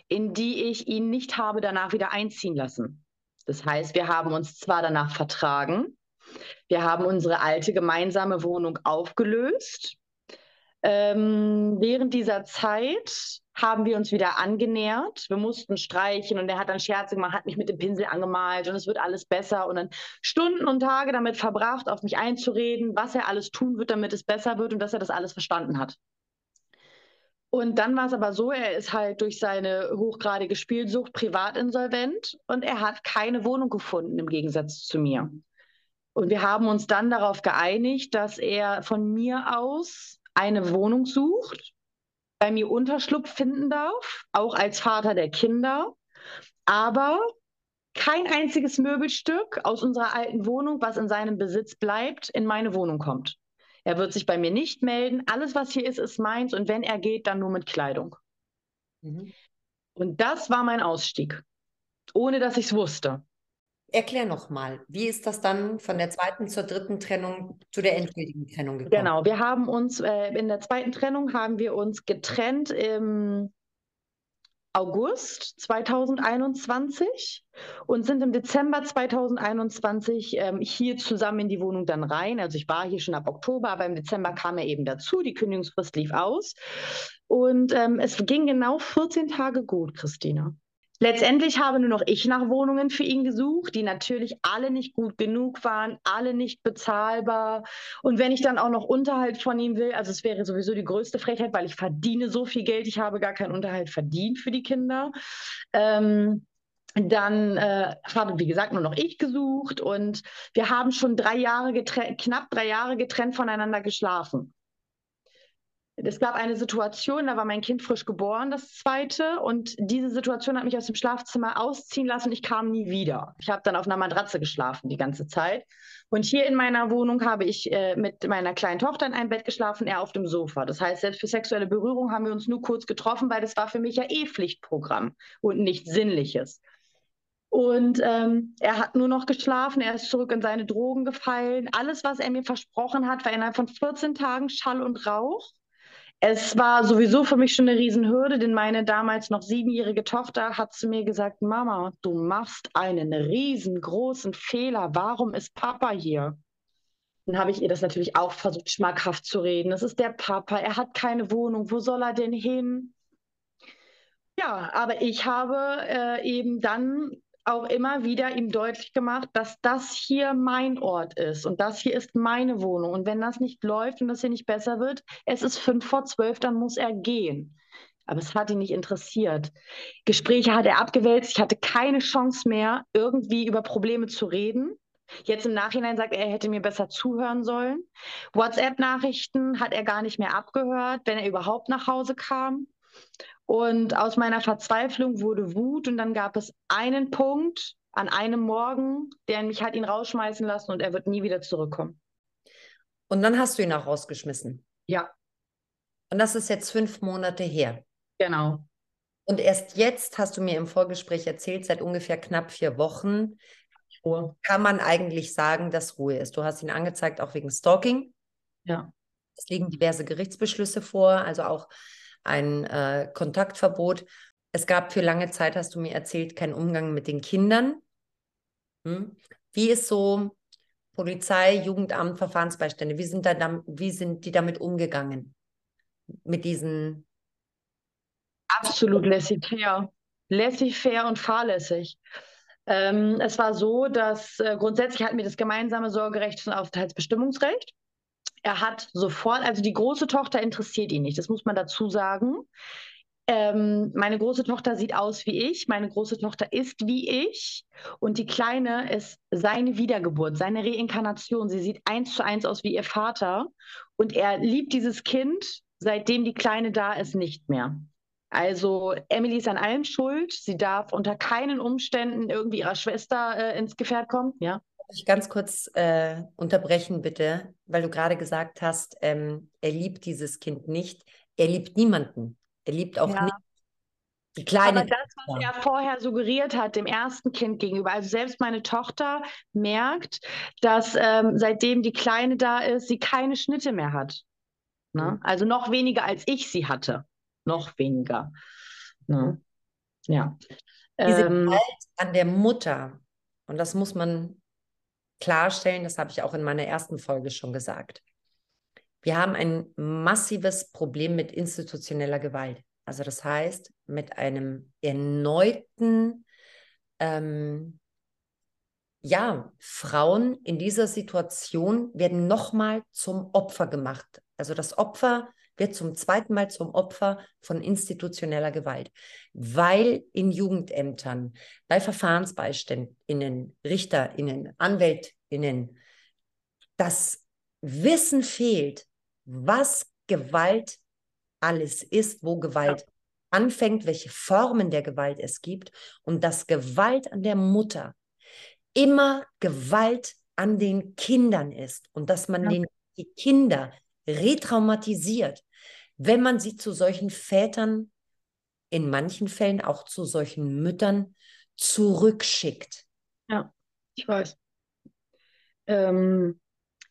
Speaker 2: in die ich ihn nicht habe danach wieder einziehen lassen. Das heißt, wir haben uns zwar danach vertragen, wir haben unsere alte gemeinsame Wohnung aufgelöst. Ähm, während dieser Zeit haben wir uns wieder angenähert. Wir mussten streichen und er hat dann Scherze gemacht, hat mich mit dem Pinsel angemalt und es wird alles besser und dann Stunden und Tage damit verbracht, auf mich einzureden, was er alles tun wird, damit es besser wird und dass er das alles verstanden hat. Und dann war es aber so, er ist halt durch seine hochgradige Spielsucht privat insolvent und er hat keine Wohnung gefunden im Gegensatz zu mir. Und wir haben uns dann darauf geeinigt, dass er von mir aus eine Wohnung sucht bei mir Unterschlupf finden darf, auch als Vater der Kinder. Aber kein einziges Möbelstück aus unserer alten Wohnung, was in seinem Besitz bleibt, in meine Wohnung kommt. Er wird sich bei mir nicht melden. Alles, was hier ist, ist meins. Und wenn er geht, dann nur mit Kleidung. Mhm. Und das war mein Ausstieg, ohne dass ich es wusste.
Speaker 1: Erklär nochmal, wie ist das dann von der zweiten zur dritten Trennung zu der endgültigen Trennung gekommen?
Speaker 2: Genau, wir haben uns äh, in der zweiten Trennung haben wir uns getrennt im August 2021 und sind im Dezember 2021 ähm, hier zusammen in die Wohnung dann rein. Also ich war hier schon ab Oktober, aber im Dezember kam er eben dazu. Die Kündigungsfrist lief aus und ähm, es ging genau 14 Tage gut, Christina. Letztendlich habe nur noch ich nach Wohnungen für ihn gesucht, die natürlich alle nicht gut genug waren, alle nicht bezahlbar. Und wenn ich dann auch noch Unterhalt von ihm will, also es wäre sowieso die größte Frechheit, weil ich verdiene so viel Geld, ich habe gar keinen Unterhalt verdient für die Kinder. Ähm, dann äh, habe, wie gesagt, nur noch ich gesucht und wir haben schon drei Jahre knapp drei Jahre getrennt voneinander geschlafen es gab eine Situation, da war mein Kind frisch geboren, das zweite, und diese Situation hat mich aus dem Schlafzimmer ausziehen lassen ich kam nie wieder. Ich habe dann auf einer Matratze geschlafen die ganze Zeit. Und hier in meiner Wohnung habe ich äh, mit meiner kleinen Tochter in einem Bett geschlafen, er auf dem Sofa. Das heißt, selbst für sexuelle Berührung haben wir uns nur kurz getroffen, weil das war für mich ja eh Pflichtprogramm und nichts Sinnliches. Und ähm, er hat nur noch geschlafen, er ist zurück in seine Drogen gefallen. Alles, was er mir versprochen hat, war innerhalb von 14 Tagen Schall und Rauch. Es war sowieso für mich schon eine Riesenhürde, denn meine damals noch siebenjährige Tochter hat zu mir gesagt, Mama, du machst einen riesengroßen Fehler. Warum ist Papa hier? Dann habe ich ihr das natürlich auch versucht, schmackhaft zu reden. Das ist der Papa, er hat keine Wohnung, wo soll er denn hin? Ja, aber ich habe äh, eben dann auch immer wieder ihm deutlich gemacht, dass das hier mein Ort ist und das hier ist meine Wohnung. Und wenn das nicht läuft und das hier nicht besser wird, es ist fünf vor zwölf, dann muss er gehen. Aber es hat ihn nicht interessiert. Gespräche hat er abgewälzt. Ich hatte keine Chance mehr, irgendwie über Probleme zu reden. Jetzt im Nachhinein sagt er, er hätte mir besser zuhören sollen. WhatsApp-Nachrichten hat er gar nicht mehr abgehört, wenn er überhaupt nach Hause kam. Und aus meiner Verzweiflung wurde Wut und dann gab es einen Punkt an einem Morgen, der mich hat ihn rausschmeißen lassen und er wird nie wieder zurückkommen.
Speaker 1: Und dann hast du ihn auch rausgeschmissen.
Speaker 2: Ja.
Speaker 1: Und das ist jetzt fünf Monate her.
Speaker 2: Genau.
Speaker 1: Und erst jetzt hast du mir im Vorgespräch erzählt, seit ungefähr knapp vier Wochen, Ruhe. kann man eigentlich sagen, dass Ruhe ist. Du hast ihn angezeigt, auch wegen Stalking.
Speaker 2: Ja.
Speaker 1: Es liegen diverse Gerichtsbeschlüsse vor, also auch ein äh, Kontaktverbot. Es gab für lange Zeit, hast du mir erzählt, keinen Umgang mit den Kindern. Hm? Wie ist so Polizei, Jugendamt, Verfahrensbeistände? Wie sind, da, wie sind die damit umgegangen? Mit diesen.
Speaker 2: Absolut laissez-faire. Laissez-faire und fahrlässig. Ähm, es war so, dass äh, grundsätzlich hatten wir das gemeinsame Sorgerecht und Aufenthaltsbestimmungsrecht. Er hat sofort, also die große Tochter interessiert ihn nicht, das muss man dazu sagen. Ähm, meine große Tochter sieht aus wie ich, meine große Tochter ist wie ich und die Kleine ist seine Wiedergeburt, seine Reinkarnation. Sie sieht eins zu eins aus wie ihr Vater und er liebt dieses Kind, seitdem die Kleine da ist, nicht mehr. Also Emily ist an allem schuld. Sie darf unter keinen Umständen irgendwie ihrer Schwester äh, ins Gefährt kommen. Ja
Speaker 1: ich ganz kurz äh, unterbrechen, bitte, weil du gerade gesagt hast, ähm, er liebt dieses Kind nicht. Er liebt niemanden. Er liebt auch ja. nicht die kleine.
Speaker 2: Aber das, was er vorher suggeriert hat, dem ersten Kind gegenüber, also selbst meine Tochter merkt, dass ähm, seitdem die Kleine da ist, sie keine Schnitte mehr hat. Ne? Mhm. Also noch weniger als ich sie hatte. Noch weniger. Ne? Ja.
Speaker 1: Diese ähm, Gewalt an der Mutter, und das muss man klarstellen, das habe ich auch in meiner ersten Folge schon gesagt. Wir haben ein massives Problem mit institutioneller Gewalt. Also das heißt, mit einem erneuten, ähm, ja, Frauen in dieser Situation werden nochmal zum Opfer gemacht. Also das Opfer wird zum zweiten Mal zum Opfer von institutioneller Gewalt, weil in Jugendämtern, bei Verfahrensbeiständen, Richterinnen, Anwältinnen das Wissen fehlt, was Gewalt alles ist, wo Gewalt ja. anfängt, welche Formen der Gewalt es gibt und dass Gewalt an der Mutter immer Gewalt an den Kindern ist und dass man ja. den, die Kinder retraumatisiert, wenn man sie zu solchen Vätern, in manchen Fällen auch zu solchen Müttern zurückschickt.
Speaker 2: Ja, ich weiß. Ähm,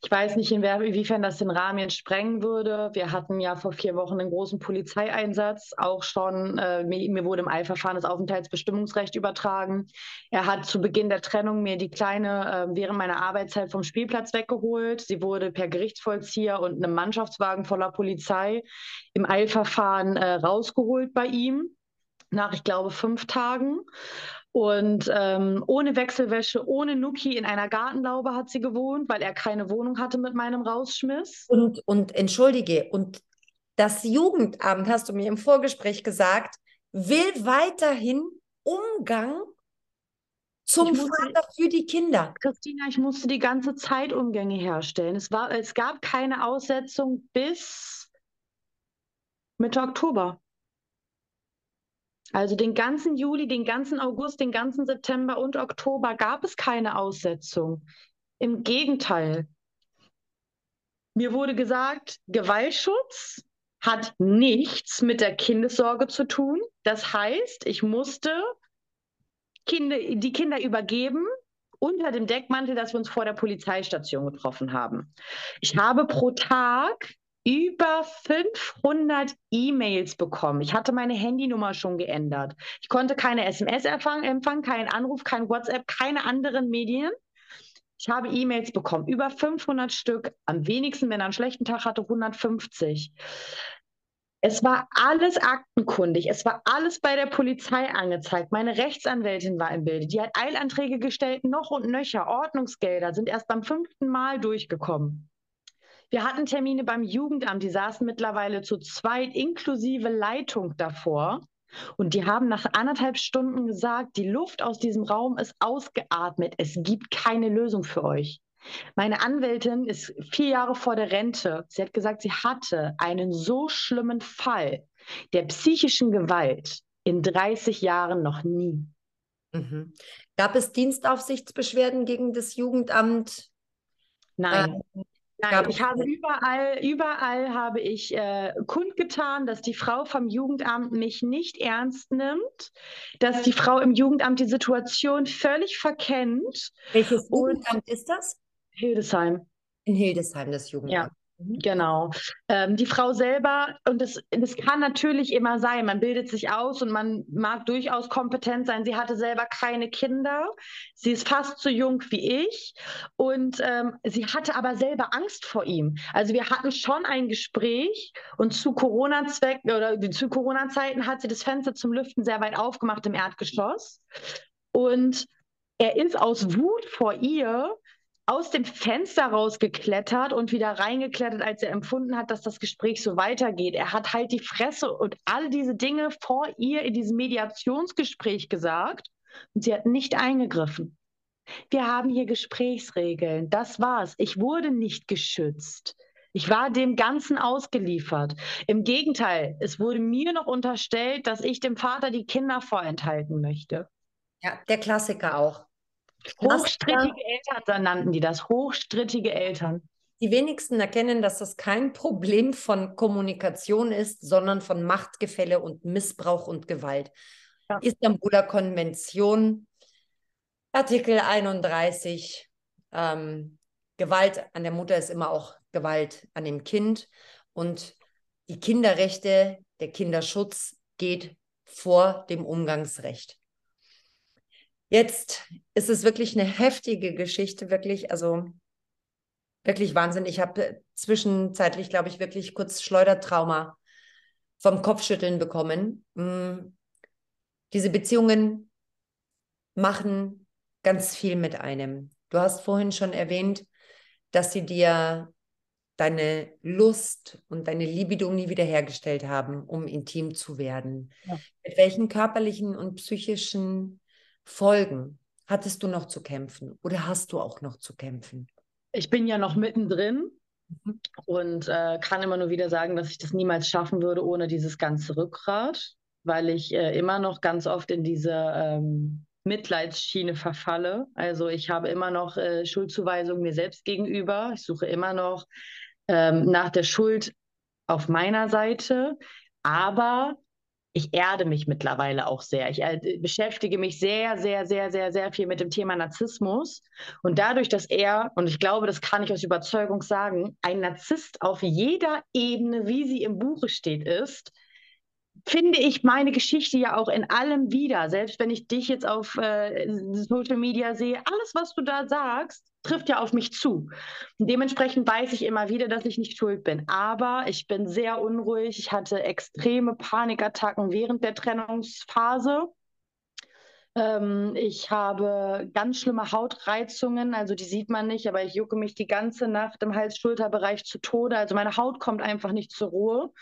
Speaker 2: ich weiß nicht, inwiefern das den Rahmen jetzt sprengen würde. Wir hatten ja vor vier Wochen einen großen Polizeieinsatz, auch schon, äh, mir, mir, wurde im Eilverfahren das Aufenthaltsbestimmungsrecht übertragen. Er hat zu Beginn der Trennung mir die Kleine äh, während meiner Arbeitszeit vom Spielplatz weggeholt. Sie wurde per Gerichtsvollzieher und einem Mannschaftswagen voller Polizei im Eilverfahren äh, rausgeholt bei ihm nach, ich glaube, fünf Tagen. Und ähm, ohne Wechselwäsche, ohne Nuki in einer Gartenlaube hat sie gewohnt, weil er keine Wohnung hatte mit meinem Rausschmiss.
Speaker 1: Und, und entschuldige, und das Jugendamt, hast du mir im Vorgespräch gesagt, will weiterhin Umgang zum musste, Vater für die Kinder.
Speaker 2: Christina, ich musste die ganze Zeit Umgänge herstellen. Es, war, es gab keine Aussetzung bis Mitte Oktober. Also den ganzen Juli, den ganzen August, den ganzen September und Oktober gab es keine Aussetzung. Im Gegenteil. Mir wurde gesagt, Gewaltschutz hat nichts mit der Kindessorge zu tun. Das heißt, ich musste Kinder, die Kinder übergeben unter dem Deckmantel, dass wir uns vor der Polizeistation getroffen haben. Ich habe pro Tag über 500 E-Mails bekommen. Ich hatte meine Handynummer schon geändert. Ich konnte keine SMS empfangen, keinen Anruf, kein WhatsApp, keine anderen Medien. Ich habe E-Mails bekommen, über 500 Stück. Am wenigsten, wenn er einen schlechten Tag hatte, 150. Es war alles aktenkundig. Es war alles bei der Polizei angezeigt. Meine Rechtsanwältin war im Bilde. Die hat Eilanträge gestellt, noch und nöcher. Ordnungsgelder sind erst beim fünften Mal durchgekommen. Wir hatten Termine beim Jugendamt, die saßen mittlerweile zu zweit, inklusive Leitung davor. Und die haben nach anderthalb Stunden gesagt, die Luft aus diesem Raum ist ausgeatmet. Es gibt keine Lösung für euch. Meine Anwältin ist vier Jahre vor der Rente. Sie hat gesagt, sie hatte einen so schlimmen Fall der psychischen Gewalt in 30 Jahren noch nie.
Speaker 1: Mhm. Gab es Dienstaufsichtsbeschwerden gegen das Jugendamt?
Speaker 2: Nein. Äh, Nein, ich habe überall, überall habe ich äh, kundgetan, dass die Frau vom Jugendamt mich nicht ernst nimmt, dass die Frau im Jugendamt die Situation völlig verkennt.
Speaker 1: Welches Jugendamt ist das?
Speaker 2: Hildesheim.
Speaker 1: In Hildesheim, das Jugendamt.
Speaker 2: Ja. Mhm. Genau. Ähm, die Frau selber, und das, das kann natürlich immer sein, man bildet sich aus und man mag durchaus kompetent sein. Sie hatte selber keine Kinder. Sie ist fast so jung wie ich. Und ähm, sie hatte aber selber Angst vor ihm. Also wir hatten schon ein Gespräch und zu Corona-Zwecken oder zu Corona-Zeiten hat sie das Fenster zum Lüften sehr weit aufgemacht im Erdgeschoss. Und er ist aus Wut vor ihr aus dem Fenster rausgeklettert und wieder reingeklettert, als er empfunden hat, dass das Gespräch so weitergeht. Er hat halt die Fresse und all diese Dinge vor ihr in diesem Mediationsgespräch gesagt und sie hat nicht eingegriffen. Wir haben hier Gesprächsregeln. Das war's. Ich wurde nicht geschützt. Ich war dem Ganzen ausgeliefert. Im Gegenteil, es wurde mir noch unterstellt, dass ich dem Vater die Kinder vorenthalten möchte.
Speaker 1: Ja, der Klassiker auch.
Speaker 2: Hochstrittige Eltern nannten die das, hochstrittige Eltern.
Speaker 1: Die wenigsten erkennen, dass das kein Problem von Kommunikation ist, sondern von Machtgefälle und Missbrauch und Gewalt. Ja. Istanbuler Konvention, Artikel 31, ähm, Gewalt an der Mutter ist immer auch Gewalt an dem Kind und die Kinderrechte, der Kinderschutz geht vor dem Umgangsrecht. Jetzt ist es wirklich eine heftige Geschichte, wirklich, also wirklich Wahnsinn. Ich habe zwischenzeitlich, glaube ich, wirklich kurz Schleudertrauma vom Kopfschütteln bekommen. Mm. Diese Beziehungen machen ganz viel mit einem. Du hast vorhin schon erwähnt, dass sie dir deine Lust und deine Libido nie wiederhergestellt haben, um intim zu werden. Ja. Mit welchen körperlichen und psychischen Folgen hattest du noch zu kämpfen oder hast du auch noch zu kämpfen?
Speaker 2: Ich bin ja noch mittendrin mhm. und äh, kann immer nur wieder sagen, dass ich das niemals schaffen würde ohne dieses ganze Rückgrat, weil ich äh, immer noch ganz oft in diese ähm, Mitleidsschiene verfalle. Also ich habe immer noch äh, Schuldzuweisungen mir selbst gegenüber. Ich suche immer noch ähm, nach der Schuld auf meiner Seite. Aber ich erde mich mittlerweile auch sehr. Ich äh, beschäftige mich sehr, sehr, sehr, sehr, sehr viel mit dem Thema Narzissmus. Und dadurch, dass er, und ich glaube, das kann ich aus Überzeugung sagen, ein Narzisst auf jeder Ebene, wie sie im Buche steht, ist, finde ich meine Geschichte ja auch in allem wieder. Selbst wenn ich dich jetzt auf äh, Social Media sehe, alles, was du da sagst, trifft ja auf mich zu. Und dementsprechend weiß ich immer wieder, dass ich nicht schuld bin. Aber ich bin sehr unruhig. Ich hatte extreme Panikattacken während der Trennungsphase. Ähm, ich habe ganz schlimme Hautreizungen, also die sieht man nicht, aber ich jucke mich die ganze Nacht im Hals-Schulterbereich zu Tode. Also meine Haut kommt einfach nicht zur Ruhe.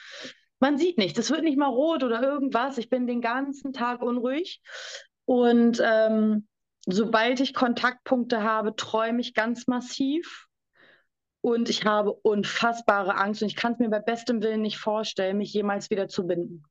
Speaker 2: Man sieht nichts. Es wird nicht mal rot oder irgendwas. Ich bin den ganzen Tag unruhig. Und ähm, sobald ich Kontaktpunkte habe, träume ich ganz massiv. Und ich habe unfassbare Angst und ich kann es mir bei bestem Willen nicht vorstellen, mich jemals wieder zu binden.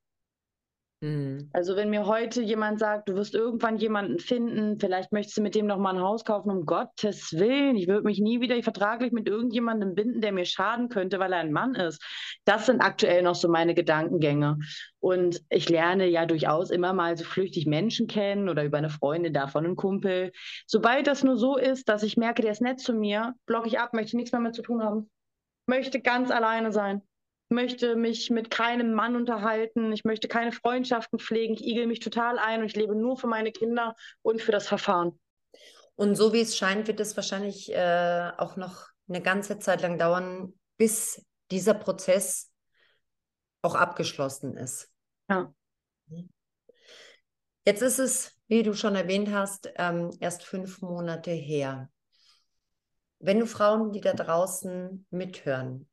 Speaker 2: Mhm. Also wenn mir heute jemand sagt, du wirst irgendwann jemanden finden, vielleicht möchtest du mit dem noch mal ein Haus kaufen, um Gottes Willen, ich würde mich nie wieder vertraglich mit irgendjemandem binden, der mir schaden könnte, weil er ein Mann ist. Das sind aktuell noch so meine Gedankengänge. Und ich lerne ja durchaus immer mal so flüchtig Menschen kennen oder über eine Freundin davon, einen Kumpel. Sobald das nur so ist, dass ich merke, der ist nett zu mir, blocke ich ab, möchte nichts mehr mit zu tun haben. Möchte ganz alleine sein. Möchte mich mit keinem Mann unterhalten, ich möchte keine Freundschaften pflegen, ich igel mich total ein und ich lebe nur für meine Kinder und für das Verfahren.
Speaker 1: Und so wie es scheint, wird es wahrscheinlich äh, auch noch eine ganze Zeit lang dauern, bis dieser Prozess auch abgeschlossen ist.
Speaker 2: Ja.
Speaker 1: Jetzt ist es, wie du schon erwähnt hast, ähm, erst fünf Monate her. Wenn du Frauen, die da draußen mithören,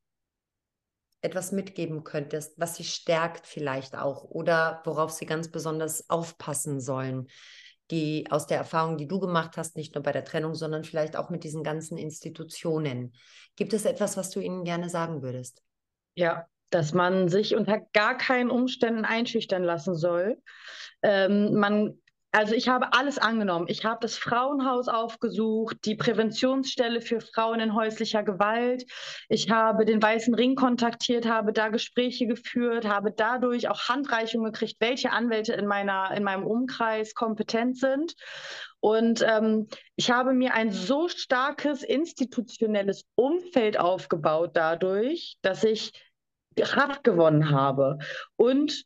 Speaker 1: etwas mitgeben könntest, was sie stärkt vielleicht auch oder worauf sie ganz besonders aufpassen sollen, die aus der Erfahrung, die du gemacht hast, nicht nur bei der Trennung, sondern vielleicht auch mit diesen ganzen Institutionen. Gibt es etwas, was du ihnen gerne sagen würdest?
Speaker 2: Ja, dass man sich unter gar keinen Umständen einschüchtern lassen soll. Ähm, man also ich habe alles angenommen. Ich habe das Frauenhaus aufgesucht, die Präventionsstelle für Frauen in häuslicher Gewalt. Ich habe den Weißen Ring kontaktiert, habe da Gespräche geführt, habe dadurch auch Handreichungen gekriegt, welche Anwälte in, meiner, in meinem Umkreis kompetent sind. Und ähm, ich habe mir ein so starkes institutionelles Umfeld aufgebaut dadurch, dass ich Kraft gewonnen habe. Und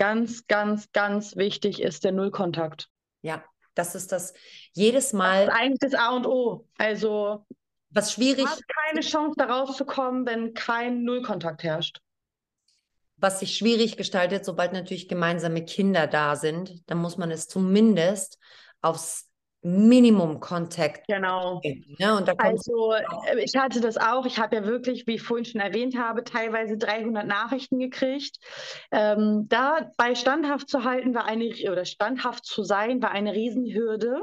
Speaker 2: ganz, ganz, ganz wichtig ist der Nullkontakt.
Speaker 1: Ja, das ist das jedes Mal.
Speaker 2: Das ist eigentlich das A und O. Also
Speaker 1: was schwierig.
Speaker 2: Du hast keine Chance, da rauszukommen, wenn kein Nullkontakt herrscht.
Speaker 1: Was sich schwierig gestaltet, sobald natürlich gemeinsame Kinder da sind, dann muss man es zumindest aufs Minimum Kontakt.
Speaker 2: Genau. Ne? Also äh, ich hatte das auch. Ich habe ja wirklich, wie ich vorhin schon erwähnt habe, teilweise 300 Nachrichten gekriegt. Ähm, dabei standhaft zu halten war eine oder standhaft zu sein war eine Riesenhürde.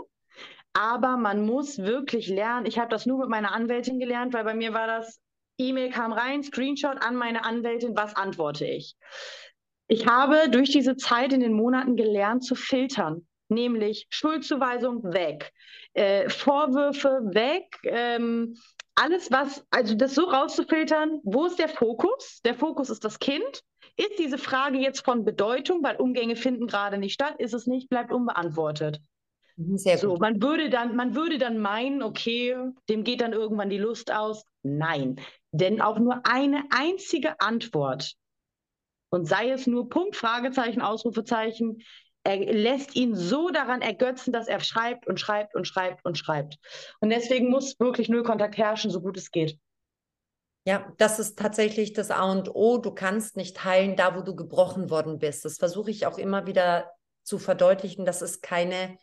Speaker 2: Aber man muss wirklich lernen. Ich habe das nur mit meiner Anwältin gelernt, weil bei mir war das E-Mail kam rein, Screenshot an meine Anwältin, was antworte ich? Ich habe durch diese Zeit in den Monaten gelernt zu filtern nämlich Schuldzuweisung weg, äh, Vorwürfe weg, ähm, alles was, also das so rauszufiltern, wo ist der Fokus? Der Fokus ist das Kind. Ist diese Frage jetzt von Bedeutung, weil Umgänge finden gerade nicht statt? Ist es nicht, bleibt unbeantwortet. Mhm, sehr so, man würde dann, man würde dann meinen, okay, dem geht dann irgendwann die Lust aus. Nein, denn auch nur eine einzige Antwort und sei es nur Punkt, Fragezeichen, Ausrufezeichen, er lässt ihn so daran ergötzen, dass er schreibt und schreibt und schreibt und schreibt. Und deswegen muss wirklich Nullkontakt herrschen, so gut es geht.
Speaker 1: Ja, das ist tatsächlich das A und O. Du kannst nicht heilen, da wo du gebrochen worden bist. Das versuche ich auch immer wieder zu verdeutlichen, dass es keine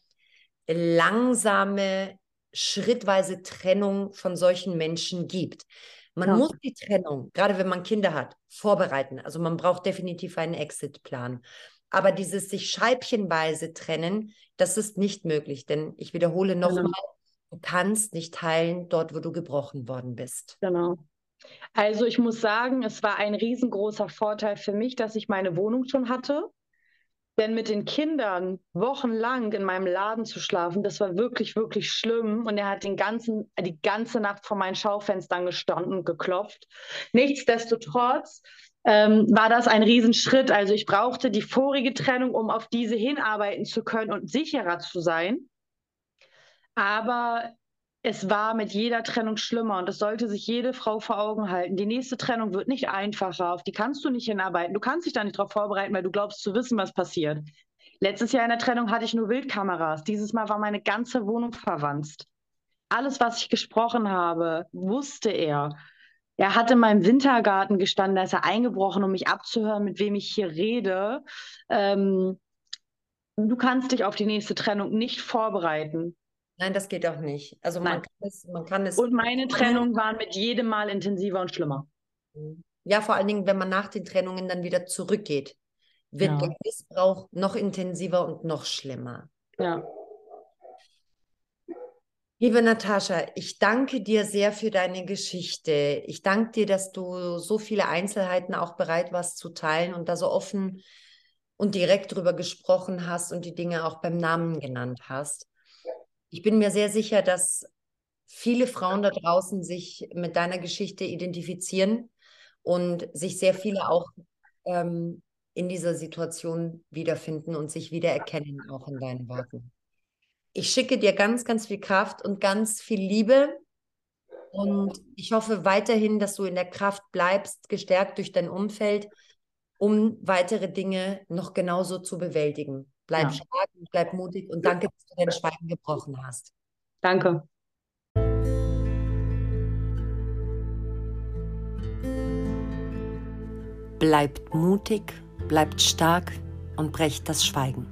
Speaker 1: langsame, schrittweise Trennung von solchen Menschen gibt. Man ja. muss die Trennung, gerade wenn man Kinder hat, vorbereiten. Also man braucht definitiv einen Exit-Plan. Aber dieses sich scheibchenweise trennen, das ist nicht möglich. Denn ich wiederhole nochmal, genau. du kannst nicht heilen dort, wo du gebrochen worden bist.
Speaker 2: Genau. Also ich muss sagen, es war ein riesengroßer Vorteil für mich, dass ich meine Wohnung schon hatte. Denn mit den Kindern wochenlang in meinem Laden zu schlafen, das war wirklich, wirklich schlimm. Und er hat den ganzen, die ganze Nacht vor meinen Schaufenstern gestanden und geklopft. Nichtsdestotrotz ähm, war das ein Riesenschritt. Also ich brauchte die vorige Trennung, um auf diese hinarbeiten zu können und sicherer zu sein. Aber es war mit jeder Trennung schlimmer und das sollte sich jede Frau vor Augen halten. Die nächste Trennung wird nicht einfacher, auf die kannst du nicht hinarbeiten. Du kannst dich da nicht darauf vorbereiten, weil du glaubst zu wissen, was passiert. Letztes Jahr in der Trennung hatte ich nur Wildkameras. Dieses Mal war meine ganze Wohnung verwandt. Alles, was ich gesprochen habe, wusste er. Er hat in meinem Wintergarten gestanden, da ist er eingebrochen, um mich abzuhören, mit wem ich hier rede. Ähm, du kannst dich auf die nächste Trennung nicht vorbereiten.
Speaker 1: Nein, das geht auch nicht. Also man kann, es, man kann es.
Speaker 2: Und meine Trennungen waren mit jedem Mal intensiver und schlimmer.
Speaker 1: Ja, vor allen Dingen, wenn man nach den Trennungen dann wieder zurückgeht, wird ja. der Missbrauch noch intensiver und noch schlimmer.
Speaker 2: Ja.
Speaker 1: Liebe Natascha, ich danke dir sehr für deine Geschichte. Ich danke dir, dass du so viele Einzelheiten auch bereit warst zu teilen und da so offen und direkt drüber gesprochen hast und die Dinge auch beim Namen genannt hast. Ich bin mir sehr sicher, dass viele Frauen da draußen sich mit deiner Geschichte identifizieren und sich sehr viele auch ähm, in dieser Situation wiederfinden und sich wiedererkennen, auch in deinen Worten. Ich schicke dir ganz, ganz viel Kraft und ganz viel Liebe Und ich hoffe weiterhin, dass du in der Kraft bleibst, gestärkt durch dein Umfeld, um weitere Dinge noch genauso zu bewältigen. Bleib ja. stark und bleib mutig und danke, dass du dein Schweigen gebrochen hast.
Speaker 2: Danke.
Speaker 1: Bleibt mutig, bleibt stark und brecht das Schweigen.